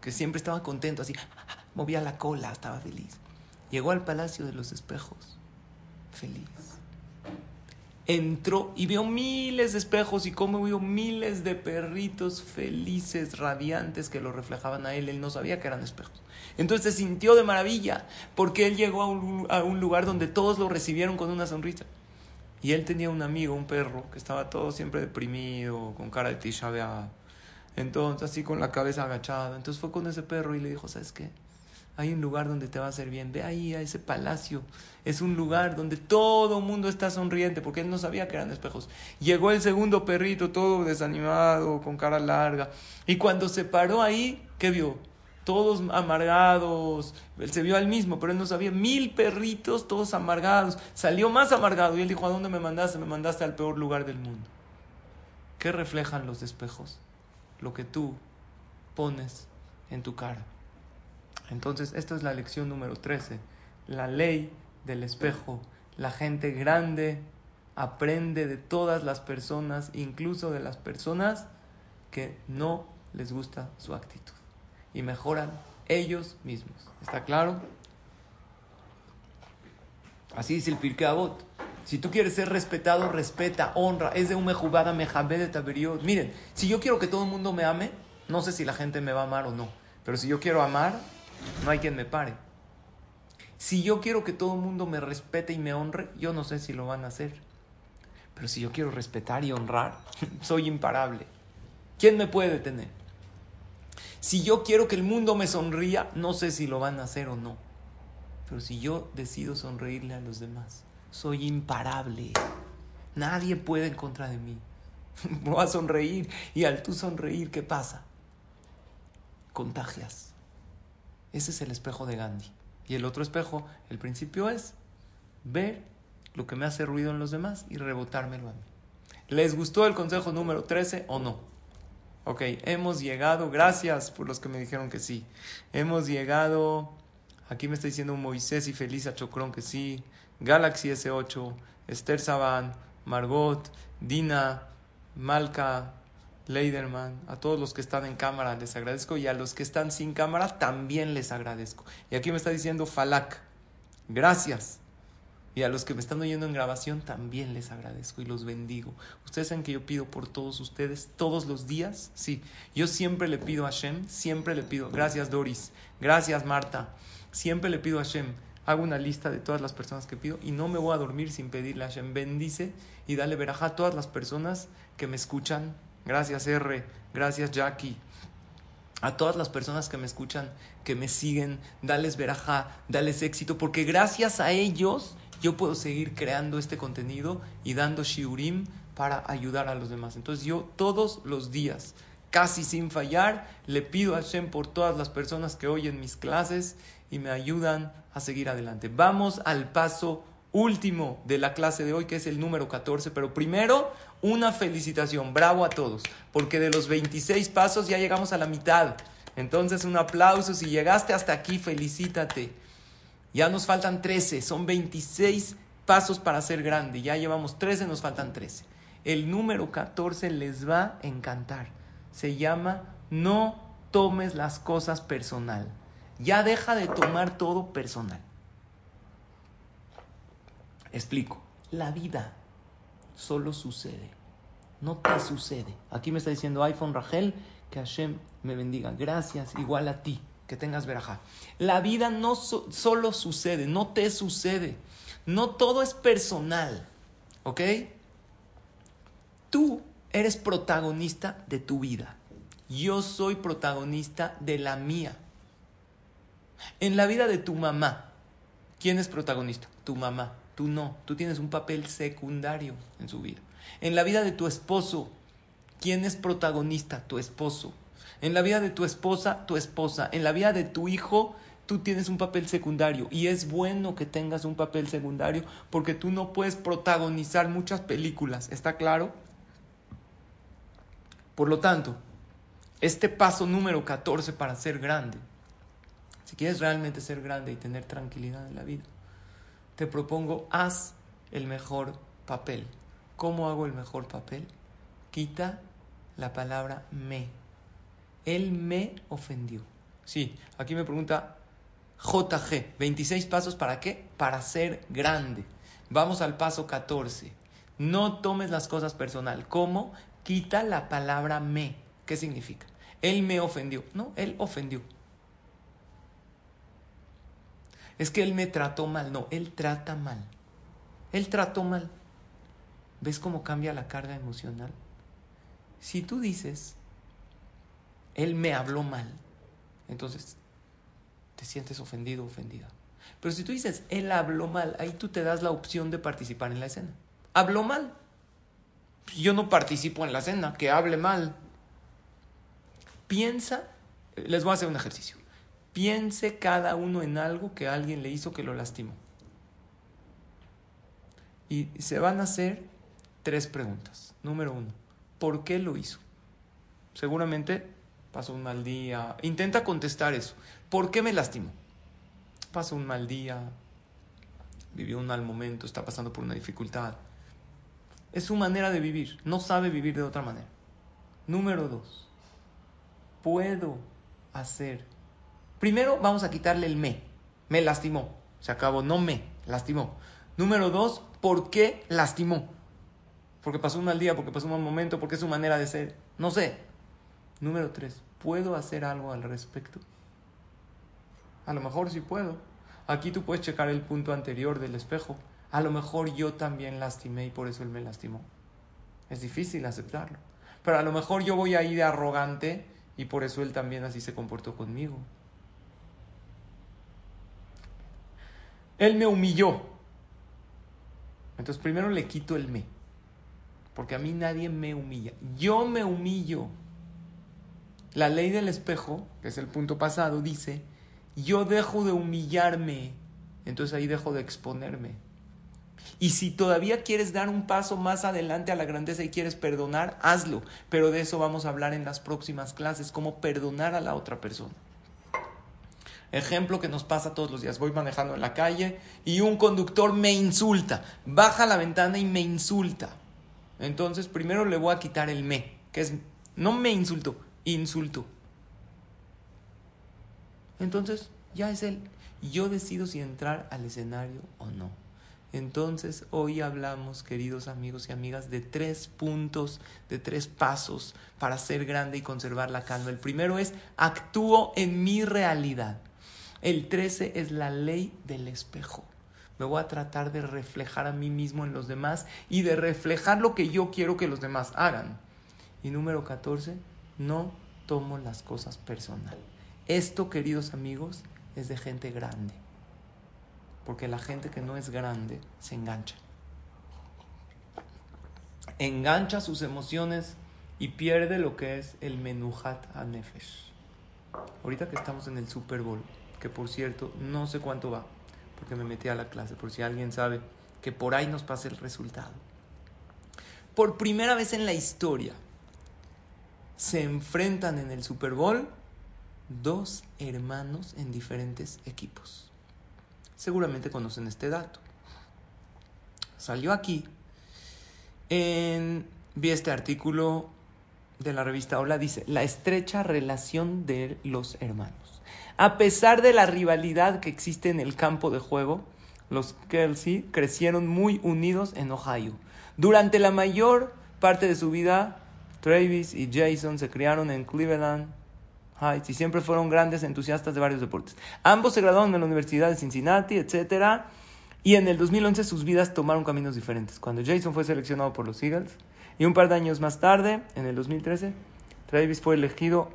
que siempre estaba contento, así, movía la cola, estaba feliz. Llegó al palacio de los espejos, feliz. Entró y vio miles de espejos y como vio miles de perritos felices, radiantes que lo reflejaban a él. Él no sabía que eran espejos. Entonces se sintió de maravilla porque él llegó a un, a un lugar donde todos lo recibieron con una sonrisa. Y él tenía un amigo, un perro, que estaba todo siempre deprimido, con cara de tisha Entonces, así con la cabeza agachada. Entonces fue con ese perro y le dijo, ¿sabes qué? Hay un lugar donde te va a hacer bien. Ve ahí a ese palacio. Es un lugar donde todo el mundo está sonriente, porque él no sabía que eran espejos. Llegó el segundo perrito, todo desanimado, con cara larga. Y cuando se paró ahí, ¿qué vio? Todos amargados. Él se vio al mismo, pero él no sabía. Mil perritos, todos amargados. Salió más amargado y él dijo, ¿a dónde me mandaste? Me mandaste al peor lugar del mundo. ¿Qué reflejan los espejos? Lo que tú pones en tu cara. Entonces, esta es la lección número 13. La ley del espejo. La gente grande aprende de todas las personas, incluso de las personas que no les gusta su actitud y mejoran ellos mismos. ¿Está claro? Así dice el Pirkei. Si tú quieres ser respetado, respeta, honra. Es de una jugada mejabé de taberiot. Miren, si yo quiero que todo el mundo me ame, no sé si la gente me va a amar o no. Pero si yo quiero amar, no hay quien me pare. Si yo quiero que todo el mundo me respete y me honre, yo no sé si lo van a hacer. Pero si yo quiero respetar y honrar, soy imparable. ¿Quién me puede detener? Si yo quiero que el mundo me sonría, no sé si lo van a hacer o no. Pero si yo decido sonreírle a los demás, soy imparable. Nadie puede en contra de mí. Voy a sonreír. Y al tú sonreír, ¿qué pasa? Contagias. Ese es el espejo de Gandhi. Y el otro espejo, el principio es ver lo que me hace ruido en los demás y rebotármelo a mí. ¿Les gustó el consejo número 13 o no? Ok, hemos llegado, gracias por los que me dijeron que sí. Hemos llegado, aquí me está diciendo Moisés y Felisa Chocrón que sí. Galaxy S8, Esther Saban, Margot, Dina, Malca, Leiderman, a todos los que están en cámara les agradezco y a los que están sin cámara también les agradezco. Y aquí me está diciendo Falak, gracias. Y a los que me están oyendo en grabación también les agradezco y los bendigo. Ustedes saben que yo pido por todos ustedes todos los días. Sí, yo siempre le pido a Hashem, siempre le pido. Gracias Doris, gracias Marta. Siempre le pido a Hashem hago una lista de todas las personas que pido y no me voy a dormir sin pedirle a Hashem. Bendice y dale verajá a todas las personas que me escuchan. Gracias R, gracias Jackie. A todas las personas que me escuchan, que me siguen, dales verajá, dales éxito, porque gracias a ellos yo puedo seguir creando este contenido y dando shiurim para ayudar a los demás. Entonces yo todos los días, casi sin fallar, le pido a Hashem por todas las personas que oyen mis clases y me ayudan a seguir adelante. Vamos al paso último de la clase de hoy, que es el número 14, pero primero una felicitación, bravo a todos, porque de los 26 pasos ya llegamos a la mitad. Entonces un aplauso, si llegaste hasta aquí, felicítate. Ya nos faltan 13, son 26 pasos para ser grande, ya llevamos 13, nos faltan 13. El número 14 les va a encantar. Se llama no tomes las cosas personal. Ya deja de tomar todo personal. Explico. La vida solo sucede. No te sucede. Aquí me está diciendo iPhone Rachel que Hashem me bendiga. Gracias, igual a ti. Que tengas verajá. La vida no solo sucede, no te sucede. No todo es personal. ¿Ok? Tú eres protagonista de tu vida. Yo soy protagonista de la mía. En la vida de tu mamá, ¿quién es protagonista? Tu mamá. Tú no. Tú tienes un papel secundario en su vida. En la vida de tu esposo, ¿quién es protagonista? Tu esposo. En la vida de tu esposa, tu esposa. En la vida de tu hijo, tú tienes un papel secundario. Y es bueno que tengas un papel secundario porque tú no puedes protagonizar muchas películas. ¿Está claro? Por lo tanto, este paso número 14 para ser grande si quieres realmente ser grande y tener tranquilidad en la vida, te propongo, haz el mejor papel. ¿Cómo hago el mejor papel? Quita la palabra me. Él me ofendió. Sí, aquí me pregunta JG, 26 pasos para qué? Para ser grande. Vamos al paso 14. No tomes las cosas personal. ¿Cómo? Quita la palabra me. ¿Qué significa? Él me ofendió. No, él ofendió. Es que él me trató mal. No, él trata mal. Él trató mal. ¿Ves cómo cambia la carga emocional? Si tú dices, él me habló mal, entonces te sientes ofendido o ofendida. Pero si tú dices, él habló mal, ahí tú te das la opción de participar en la escena. Habló mal. Yo no participo en la escena, que hable mal. Piensa, les voy a hacer un ejercicio. Piense cada uno en algo que alguien le hizo que lo lastimó. Y se van a hacer tres preguntas. Número uno, ¿por qué lo hizo? Seguramente pasó un mal día. Intenta contestar eso. ¿Por qué me lastimó? Pasó un mal día, vivió un mal momento, está pasando por una dificultad. Es su manera de vivir, no sabe vivir de otra manera. Número dos, puedo hacer Primero vamos a quitarle el me. Me lastimó. Se acabó. No me. Lastimó. Número dos, ¿por qué lastimó? Porque pasó un mal día, porque pasó un mal momento, porque es su manera de ser. No sé. Número tres, ¿puedo hacer algo al respecto? A lo mejor sí puedo. Aquí tú puedes checar el punto anterior del espejo. A lo mejor yo también lastimé y por eso él me lastimó. Es difícil aceptarlo. Pero a lo mejor yo voy ahí de arrogante y por eso él también así se comportó conmigo. Él me humilló. Entonces primero le quito el me. porque a mí nadie me humilla. Yo me humillo. La ley del espejo, que es el punto pasado, dice, yo dejo de humillarme, entonces ahí dejo de exponerme. Y si todavía quieres dar un paso más adelante a la grandeza y quieres perdonar, hazlo. Pero de eso vamos a hablar en las próximas clases, cómo perdonar a la otra persona. Ejemplo que nos pasa todos los días. Voy manejando en la calle y un conductor me insulta. Baja la ventana y me insulta. Entonces primero le voy a quitar el me, que es no me insulto, insulto. Entonces ya es él. Yo decido si entrar al escenario o no. Entonces hoy hablamos, queridos amigos y amigas, de tres puntos, de tres pasos para ser grande y conservar la calma. El primero es actúo en mi realidad. El 13 es la ley del espejo. Me voy a tratar de reflejar a mí mismo en los demás y de reflejar lo que yo quiero que los demás hagan. Y número 14, no tomo las cosas personal. Esto, queridos amigos, es de gente grande. Porque la gente que no es grande se engancha. Engancha sus emociones y pierde lo que es el menuhat anefesh. Ahorita que estamos en el Super Bowl, que por cierto no sé cuánto va, porque me metí a la clase, por si alguien sabe que por ahí nos pase el resultado. Por primera vez en la historia se enfrentan en el Super Bowl dos hermanos en diferentes equipos. Seguramente conocen este dato. Salió aquí. En, vi este artículo de la revista Hola, dice, la estrecha relación de los hermanos. A pesar de la rivalidad que existe en el campo de juego, los Kelsey crecieron muy unidos en Ohio. Durante la mayor parte de su vida, Travis y Jason se criaron en Cleveland Heights y siempre fueron grandes entusiastas de varios deportes. Ambos se graduaron en la Universidad de Cincinnati, etc. Y en el 2011 sus vidas tomaron caminos diferentes. Cuando Jason fue seleccionado por los Eagles y un par de años más tarde, en el 2013, Travis fue elegido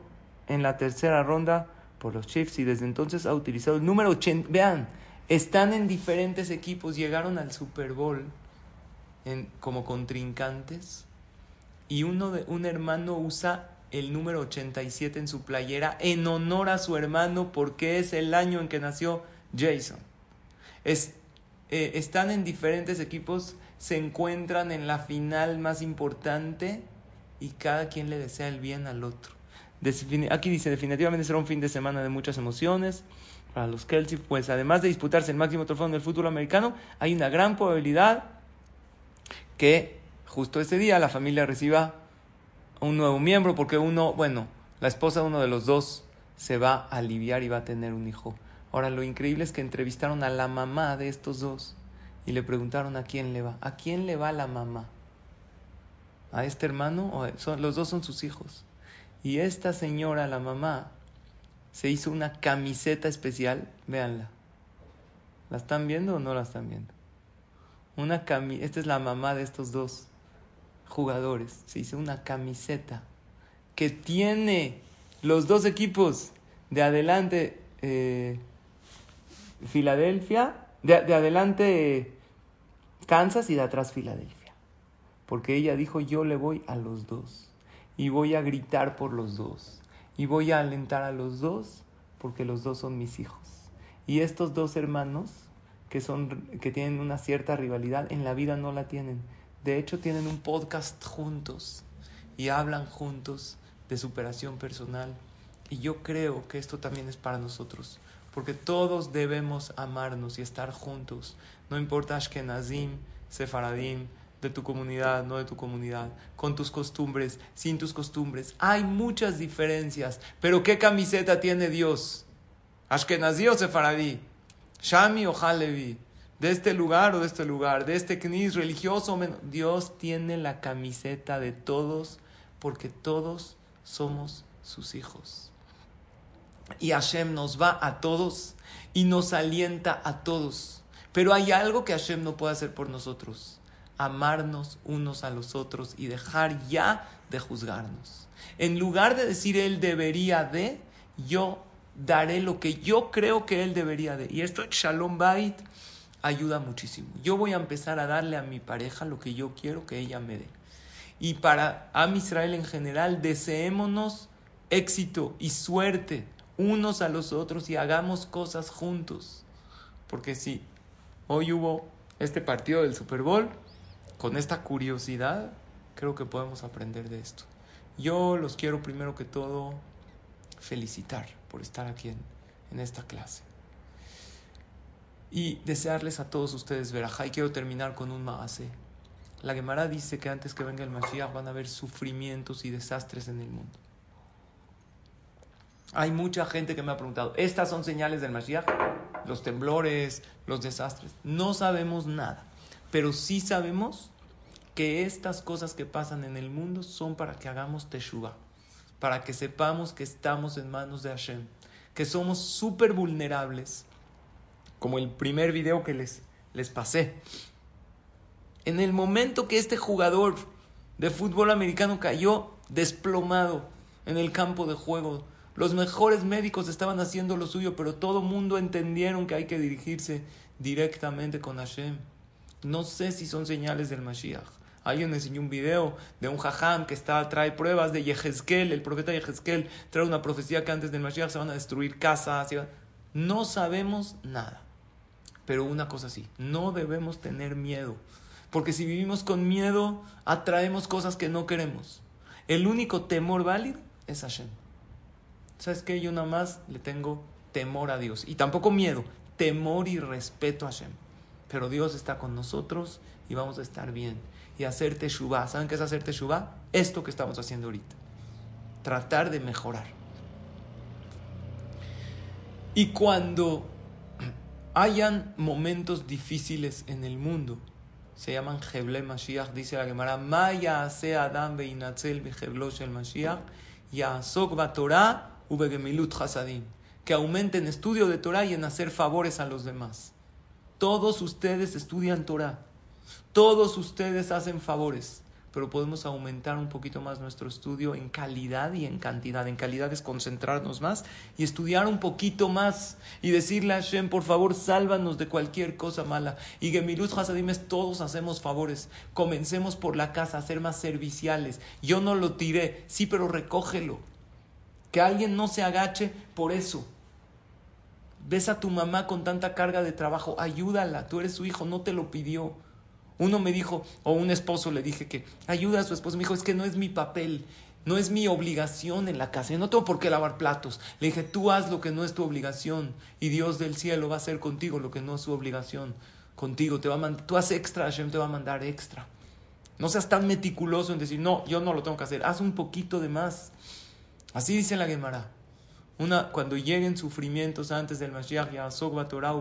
en la tercera ronda por los Chiefs y desde entonces ha utilizado el número 80. Vean, están en diferentes equipos, llegaron al Super Bowl como contrincantes y uno de, un hermano usa el número 87 en su playera en honor a su hermano porque es el año en que nació Jason. Es, eh, están en diferentes equipos, se encuentran en la final más importante y cada quien le desea el bien al otro. Aquí dice, definitivamente será un fin de semana de muchas emociones para los Kelsey, pues además de disputarse el máximo trofeo del fútbol americano, hay una gran probabilidad que justo ese día la familia reciba un nuevo miembro, porque uno, bueno, la esposa de uno de los dos se va a aliviar y va a tener un hijo. Ahora, lo increíble es que entrevistaron a la mamá de estos dos y le preguntaron a quién le va. ¿A quién le va la mamá? ¿A este hermano? ¿O son, los dos son sus hijos. Y esta señora, la mamá, se hizo una camiseta especial, véanla. ¿La están viendo o no la están viendo? Una cami esta es la mamá de estos dos jugadores. Se hizo una camiseta que tiene los dos equipos de adelante eh, Filadelfia, de, de adelante Kansas y de atrás Filadelfia. Porque ella dijo yo le voy a los dos y voy a gritar por los dos y voy a alentar a los dos porque los dos son mis hijos. Y estos dos hermanos que son que tienen una cierta rivalidad en la vida no la tienen. De hecho tienen un podcast juntos y hablan juntos de superación personal. Y yo creo que esto también es para nosotros, porque todos debemos amarnos y estar juntos. No importa Ashkenazim, Sefaradim, de tu comunidad, no de tu comunidad, con tus costumbres, sin tus costumbres. Hay muchas diferencias, pero ¿qué camiseta tiene Dios? Ashkenazi o Sefaradí, Shami o Halevi, de este lugar o de este lugar, de este knis religioso. Dios tiene la camiseta de todos porque todos somos sus hijos. Y Hashem nos va a todos y nos alienta a todos. Pero hay algo que Hashem no puede hacer por nosotros amarnos unos a los otros y dejar ya de juzgarnos. En lugar de decir él debería de, yo daré lo que yo creo que él debería de. Y esto, Shalom Bait, ayuda muchísimo. Yo voy a empezar a darle a mi pareja lo que yo quiero que ella me dé. y para Am Israel en general, deseémonos éxito y suerte unos a los otros y hagamos cosas juntos. Porque si hoy hubo este partido del Super Bowl, con esta curiosidad, creo que podemos aprender de esto. Yo los quiero primero que todo felicitar por estar aquí en, en esta clase. Y desearles a todos ustedes verajá. Y quiero terminar con un maase. La Gemara dice que antes que venga el Mashiach van a haber sufrimientos y desastres en el mundo. Hay mucha gente que me ha preguntado, ¿estas son señales del Mashiach? Los temblores, los desastres. No sabemos nada, pero sí sabemos que estas cosas que pasan en el mundo son para que hagamos teshuva, para que sepamos que estamos en manos de Hashem, que somos súper vulnerables, como el primer video que les, les pasé. En el momento que este jugador de fútbol americano cayó desplomado en el campo de juego, los mejores médicos estaban haciendo lo suyo, pero todo mundo entendieron que hay que dirigirse directamente con Hashem. No sé si son señales del Mashiach. Alguien enseñó un video de un jajam que está, trae pruebas de Yehezkel, el profeta Yehezkel trae una profecía que antes del Mashiach se van a destruir casas. No sabemos nada. Pero una cosa sí, no debemos tener miedo. Porque si vivimos con miedo, atraemos cosas que no queremos. El único temor válido es Hashem. ¿Sabes qué? Yo nada más le tengo temor a Dios. Y tampoco miedo, temor y respeto a Hashem. Pero Dios está con nosotros y vamos a estar bien. Y hacer teshuva. ¿Saben qué es hacer teshuva? Esto que estamos haciendo ahorita. Tratar de mejorar. Y cuando hayan momentos difíciles en el mundo, se llaman Heble Mashiach, dice la Gemara, Maya se Adam beinatzel el Mashiach, Yasok Torah ubegemilut hasadim, que aumenten estudio de Torah y en hacer favores a los demás. Todos ustedes estudian Torah, todos ustedes hacen favores pero podemos aumentar un poquito más nuestro estudio en calidad y en cantidad. En calidad es concentrarnos más y estudiar un poquito más y decirle a Hashem, por favor, sálvanos de cualquier cosa mala. Y Gemilut Hasadimes, todos hacemos favores. Comencemos por la casa a ser más serviciales. Yo no lo tiré, sí, pero recógelo. Que alguien no se agache por eso. Ves a tu mamá con tanta carga de trabajo, ayúdala, tú eres su hijo, no te lo pidió. Uno me dijo, o un esposo le dije que ayuda a su esposo. Me dijo, es que no es mi papel, no es mi obligación en la casa. Yo no tengo por qué lavar platos. Le dije, tú haz lo que no es tu obligación y Dios del cielo va a hacer contigo lo que no es su obligación. Contigo, te va a tú haz extra, Hashem te va a mandar extra. No seas tan meticuloso en decir, no, yo no lo tengo que hacer. Haz un poquito de más. Así dice la Gemara. Una, cuando lleguen sufrimientos antes del Mashiach, ya Torah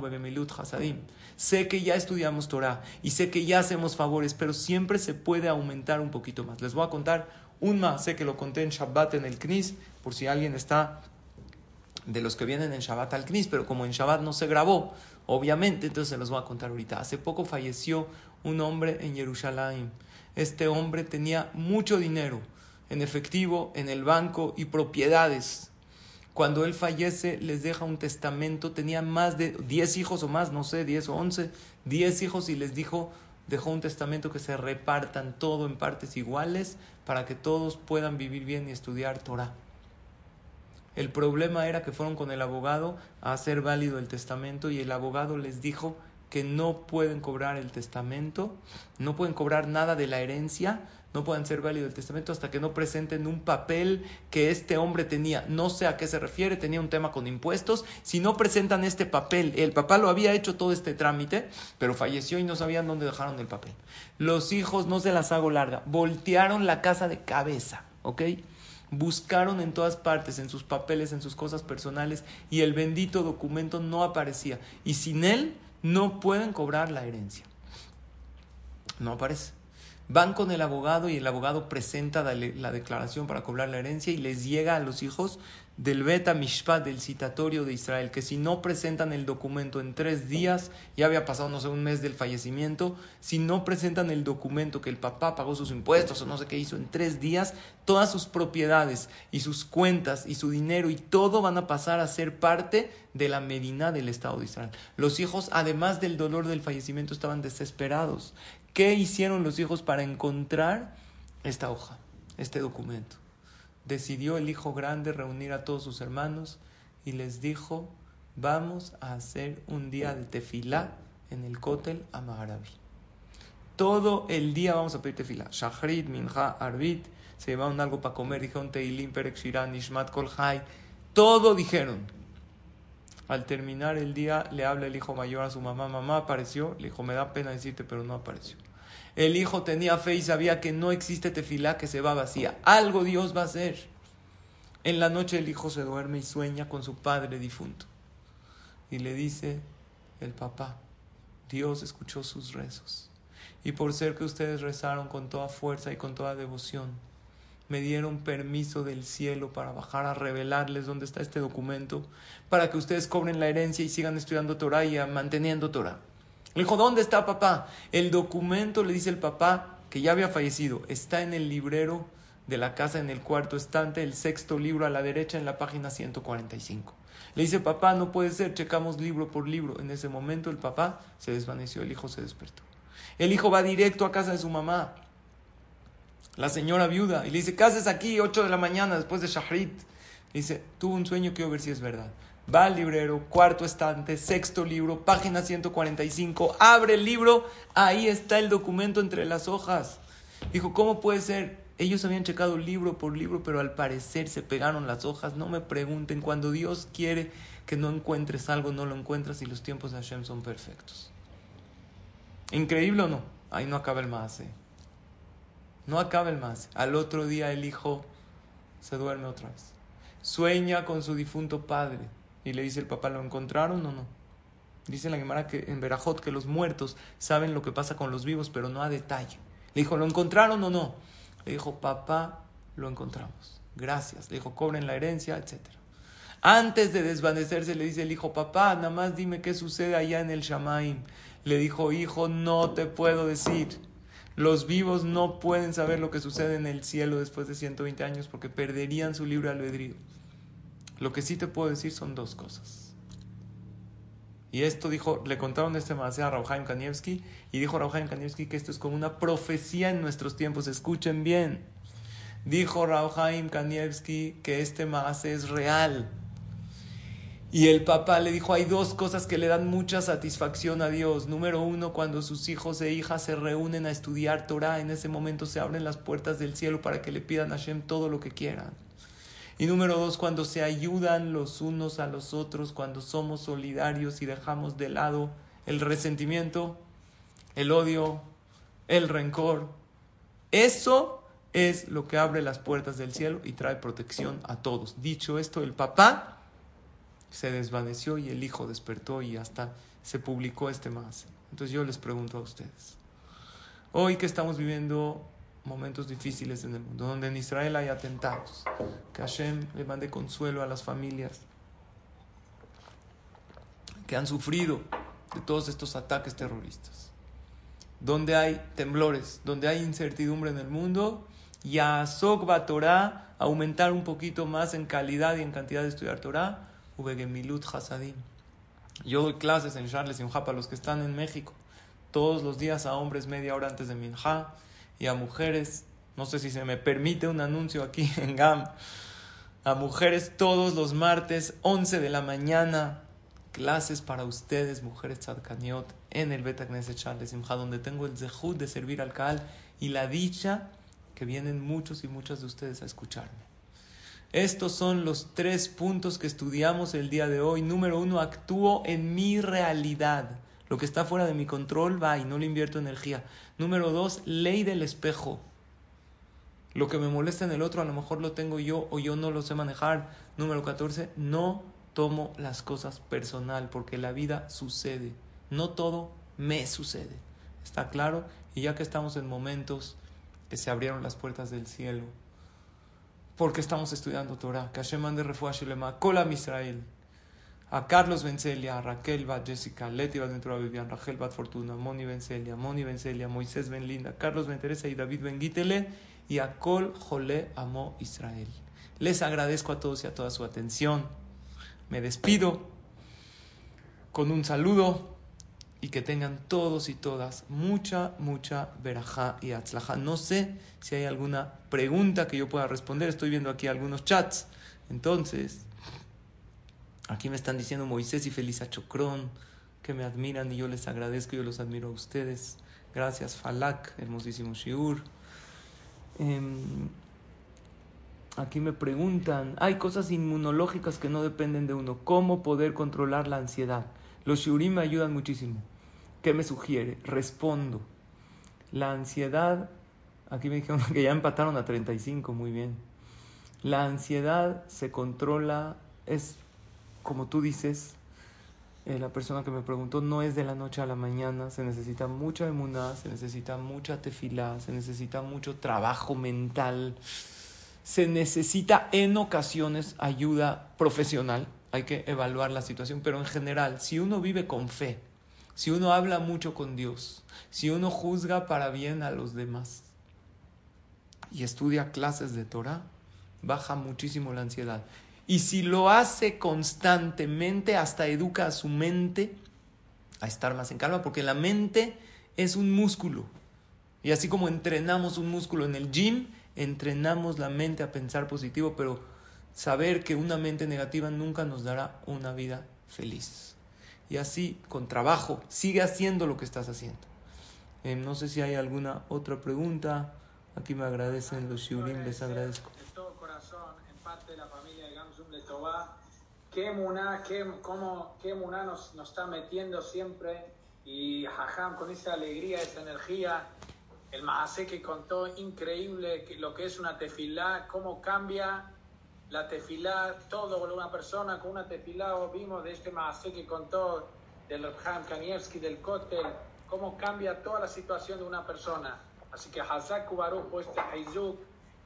Hasadim. Sé que ya estudiamos Torah y sé que ya hacemos favores, pero siempre se puede aumentar un poquito más. Les voy a contar un más, sé que lo conté en Shabbat en el Knis, por si alguien está de los que vienen en Shabbat al Knis, pero como en Shabbat no se grabó, obviamente, entonces se los voy a contar ahorita. Hace poco falleció un hombre en Jerusalén. Este hombre tenía mucho dinero en efectivo, en el banco y propiedades cuando él fallece, les deja un testamento. Tenía más de 10 hijos o más, no sé, 10 o 11, 10 hijos y les dijo, dejó un testamento que se repartan todo en partes iguales para que todos puedan vivir bien y estudiar Torah. El problema era que fueron con el abogado a hacer válido el testamento y el abogado les dijo que no pueden cobrar el testamento, no pueden cobrar nada de la herencia no pueden ser válido el testamento hasta que no presenten un papel que este hombre tenía. No sé a qué se refiere, tenía un tema con impuestos. Si no presentan este papel, el papá lo había hecho todo este trámite, pero falleció y no sabían dónde dejaron el papel. Los hijos, no se las hago larga, voltearon la casa de cabeza, ¿ok? Buscaron en todas partes, en sus papeles, en sus cosas personales, y el bendito documento no aparecía. Y sin él no pueden cobrar la herencia. No aparece. Van con el abogado y el abogado presenta la declaración para cobrar la herencia y les llega a los hijos del Beta Mishpat, del citatorio de Israel, que si no presentan el documento en tres días, ya había pasado, no sé, un mes del fallecimiento, si no presentan el documento que el papá pagó sus impuestos o no sé qué hizo en tres días, todas sus propiedades y sus cuentas y su dinero y todo van a pasar a ser parte de la Medina del Estado de Israel. Los hijos, además del dolor del fallecimiento, estaban desesperados. ¿Qué hicieron los hijos para encontrar esta hoja, este documento. Decidió el hijo grande reunir a todos sus hermanos y les dijo, vamos a hacer un día de tefilá en el Kotel Amaharabi. Todo el día vamos a pedir tefilá. Shachrit, Minha, Arbit, se llevaron algo para comer, dijeron Teilim, Perek Shiran, Nishmat, Kolhai. Todo dijeron. Al terminar el día, le habla el hijo mayor a su mamá, mamá apareció, le dijo, me da pena decirte, pero no apareció. El hijo tenía fe y sabía que no existe tefilá que se va vacía. Algo Dios va a hacer. En la noche el hijo se duerme y sueña con su padre difunto. Y le dice el papá, Dios escuchó sus rezos. Y por ser que ustedes rezaron con toda fuerza y con toda devoción, me dieron permiso del cielo para bajar a revelarles dónde está este documento, para que ustedes cobren la herencia y sigan estudiando Torah y manteniendo Torah. Le dijo, ¿dónde está papá? El documento, le dice el papá, que ya había fallecido, está en el librero de la casa, en el cuarto estante, el sexto libro a la derecha, en la página 145. Le dice, papá, no puede ser, checamos libro por libro. En ese momento el papá se desvaneció, el hijo se despertó. El hijo va directo a casa de su mamá, la señora viuda, y le dice, ¿qué haces aquí? 8 de la mañana, después de Shahrit. Le dice, tuve un sueño, quiero ver si es verdad. Va al librero, cuarto estante, sexto libro, página 145, abre el libro, ahí está el documento entre las hojas. Dijo, ¿cómo puede ser? Ellos habían checado libro por libro, pero al parecer se pegaron las hojas. No me pregunten, cuando Dios quiere que no encuentres algo, no lo encuentras y los tiempos de Hashem son perfectos. ¿Increíble o no? Ahí no acaba el más. No acaba el más. Al otro día el hijo se duerme otra vez. Sueña con su difunto padre y le dice el papá, ¿lo encontraron o no? Dice la Gemara que en Berajot que los muertos saben lo que pasa con los vivos, pero no a detalle. Le dijo, ¿lo encontraron o no? Le dijo, papá, lo encontramos. Gracias. Le dijo, cobren la herencia, etc. Antes de desvanecerse le dice el hijo, papá, nada más dime qué sucede allá en el Shamaim. Le dijo, hijo, no te puedo decir. Los vivos no pueden saber lo que sucede en el cielo después de 120 años porque perderían su libre albedrío. Lo que sí te puedo decir son dos cosas. Y esto dijo, le contaron este más a Rauhaim Kanievski y dijo Rauhaim Kanievski que esto es como una profecía en nuestros tiempos. Escuchen bien. Dijo Rauhaim Kanievski que este más es real. Y el papá le dijo, hay dos cosas que le dan mucha satisfacción a Dios. Número uno, cuando sus hijos e hijas se reúnen a estudiar Torah, en ese momento se abren las puertas del cielo para que le pidan a Hashem todo lo que quieran. Y número dos, cuando se ayudan los unos a los otros, cuando somos solidarios y dejamos de lado el resentimiento, el odio, el rencor. Eso es lo que abre las puertas del cielo y trae protección a todos. Dicho esto, el papá se desvaneció y el hijo despertó y hasta se publicó este más. Entonces yo les pregunto a ustedes, hoy que estamos viviendo momentos difíciles en el mundo, donde en Israel hay atentados, que Hashem le mande consuelo a las familias que han sufrido de todos estos ataques terroristas, donde hay temblores, donde hay incertidumbre en el mundo, y a Sokba Torah aumentar un poquito más en calidad y en cantidad de estudiar Torah, Ubegemilut Hasadim. Yo doy clases en Charles y para los que están en México, todos los días a hombres media hora antes de Minha y a mujeres, no sé si se me permite un anuncio aquí en GAM, a mujeres todos los martes, 11 de la mañana, clases para ustedes, mujeres tzadkaniot, en el Beta Knesset Charles Simcha, donde tengo el zehut de servir al Kaal y la dicha que vienen muchos y muchas de ustedes a escucharme. Estos son los tres puntos que estudiamos el día de hoy. Número uno, actúo en mi realidad. Lo que está fuera de mi control va y no le invierto energía. Número dos, ley del espejo. Lo que me molesta en el otro a lo mejor lo tengo yo o yo no lo sé manejar. Número 14, no tomo las cosas personal porque la vida sucede. No todo me sucede. ¿Está claro? Y ya que estamos en momentos que se abrieron las puertas del cielo, porque estamos estudiando Torah, que Hashem mande refuah lema, Kolam Israel a Carlos Bencelia, a Raquel Bat Jessica, Leti Bat Ventura Vivian, Rachel Bat Fortuna, Moni Bencelia, Moni Bencelia, Moisés Ben Linda, Carlos Ben Teresa y David Ben Gitele y a Kol Jole Amo Israel. Les agradezco a todos y a toda su atención. Me despido con un saludo y que tengan todos y todas mucha, mucha verajá y atzlajá. No sé si hay alguna pregunta que yo pueda responder. Estoy viendo aquí algunos chats. Entonces, aquí me están diciendo Moisés y Felisa Chocrón que me admiran y yo les agradezco, yo los admiro a ustedes. Gracias, Falak, hermosísimo Shiur. Em, aquí me preguntan, hay cosas inmunológicas que no dependen de uno. ¿Cómo poder controlar la ansiedad? Los shiurim me ayudan muchísimo. ¿Qué me sugiere? Respondo. La ansiedad, aquí me dijeron que ya empataron a 35, muy bien. La ansiedad se controla, es como tú dices, eh, la persona que me preguntó, no es de la noche a la mañana, se necesita mucha emuná, se necesita mucha tefilá, se necesita mucho trabajo mental, se necesita en ocasiones ayuda profesional, hay que evaluar la situación, pero en general, si uno vive con fe, si uno habla mucho con Dios, si uno juzga para bien a los demás y estudia clases de Torah, baja muchísimo la ansiedad. Y si lo hace constantemente, hasta educa a su mente a estar más en calma, porque la mente es un músculo. Y así como entrenamos un músculo en el gym, entrenamos la mente a pensar positivo, pero saber que una mente negativa nunca nos dará una vida feliz. Y así, con trabajo, sigue haciendo lo que estás haciendo. Eh, no sé si hay alguna otra pregunta. Aquí me agradecen los shiurim, les agradezco. De todo corazón, en parte de la familia de Gamsum de Tobá, qué muná, qué, cómo, qué muná nos, nos está metiendo siempre. Y Jajam, con esa alegría, esa energía, el Mahasé que contó, increíble lo que es una tefilá, cómo cambia la tefilá, todo una persona con una tefilá, o vimos de este Mahasé que contó del Rabham Kanievski, del Kotel, cómo cambia toda la situación de una persona. Así que Hazak Baruch por este Haizuk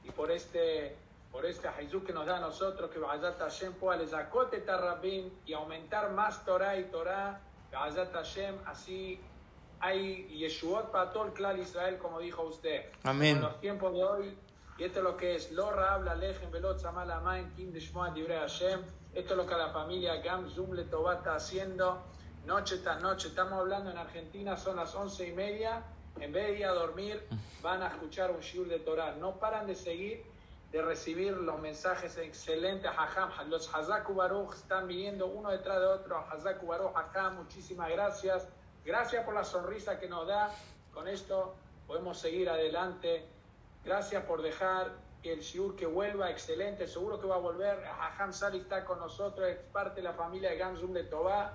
y por este, por este Haizuk que nos da a nosotros, que Hazat Hashem pueda les Tarabim y aumentar más Torah y Torah, Hazat Hashem, así hay Yeshuot para todo el clan Israel, como dijo usted. Amén. En los tiempos de hoy, y esto es lo que es, Lora habla Lejem Velot Samal Amain, Kim Dishmoa Dibre Hashem. Esto es lo que la familia Gam Zum Letová está haciendo noche tras noche. Estamos hablando en Argentina, son las once y media. En vez de ir a dormir, van a escuchar un shiur de Torah. No paran de seguir, de recibir los mensajes excelentes. Hajam, los Hazaku Baruch están viniendo uno detrás de otro. Hazaku Baruch, Hajam, muchísimas gracias. Gracias por la sonrisa que nos da. Con esto podemos seguir adelante. Gracias por dejar el shiur que vuelva, excelente. Seguro que va a volver. Hajam Sali está con nosotros, es parte de la familia de Gamsum de Tobá.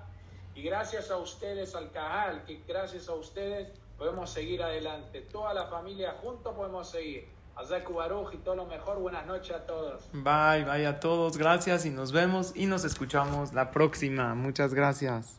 Y gracias a ustedes, al Cajal, que gracias a ustedes podemos seguir adelante. Toda la familia juntos podemos seguir. Y todo lo mejor. Buenas noches a todos. Bye, bye a todos. Gracias y nos vemos y nos escuchamos la próxima. Muchas gracias.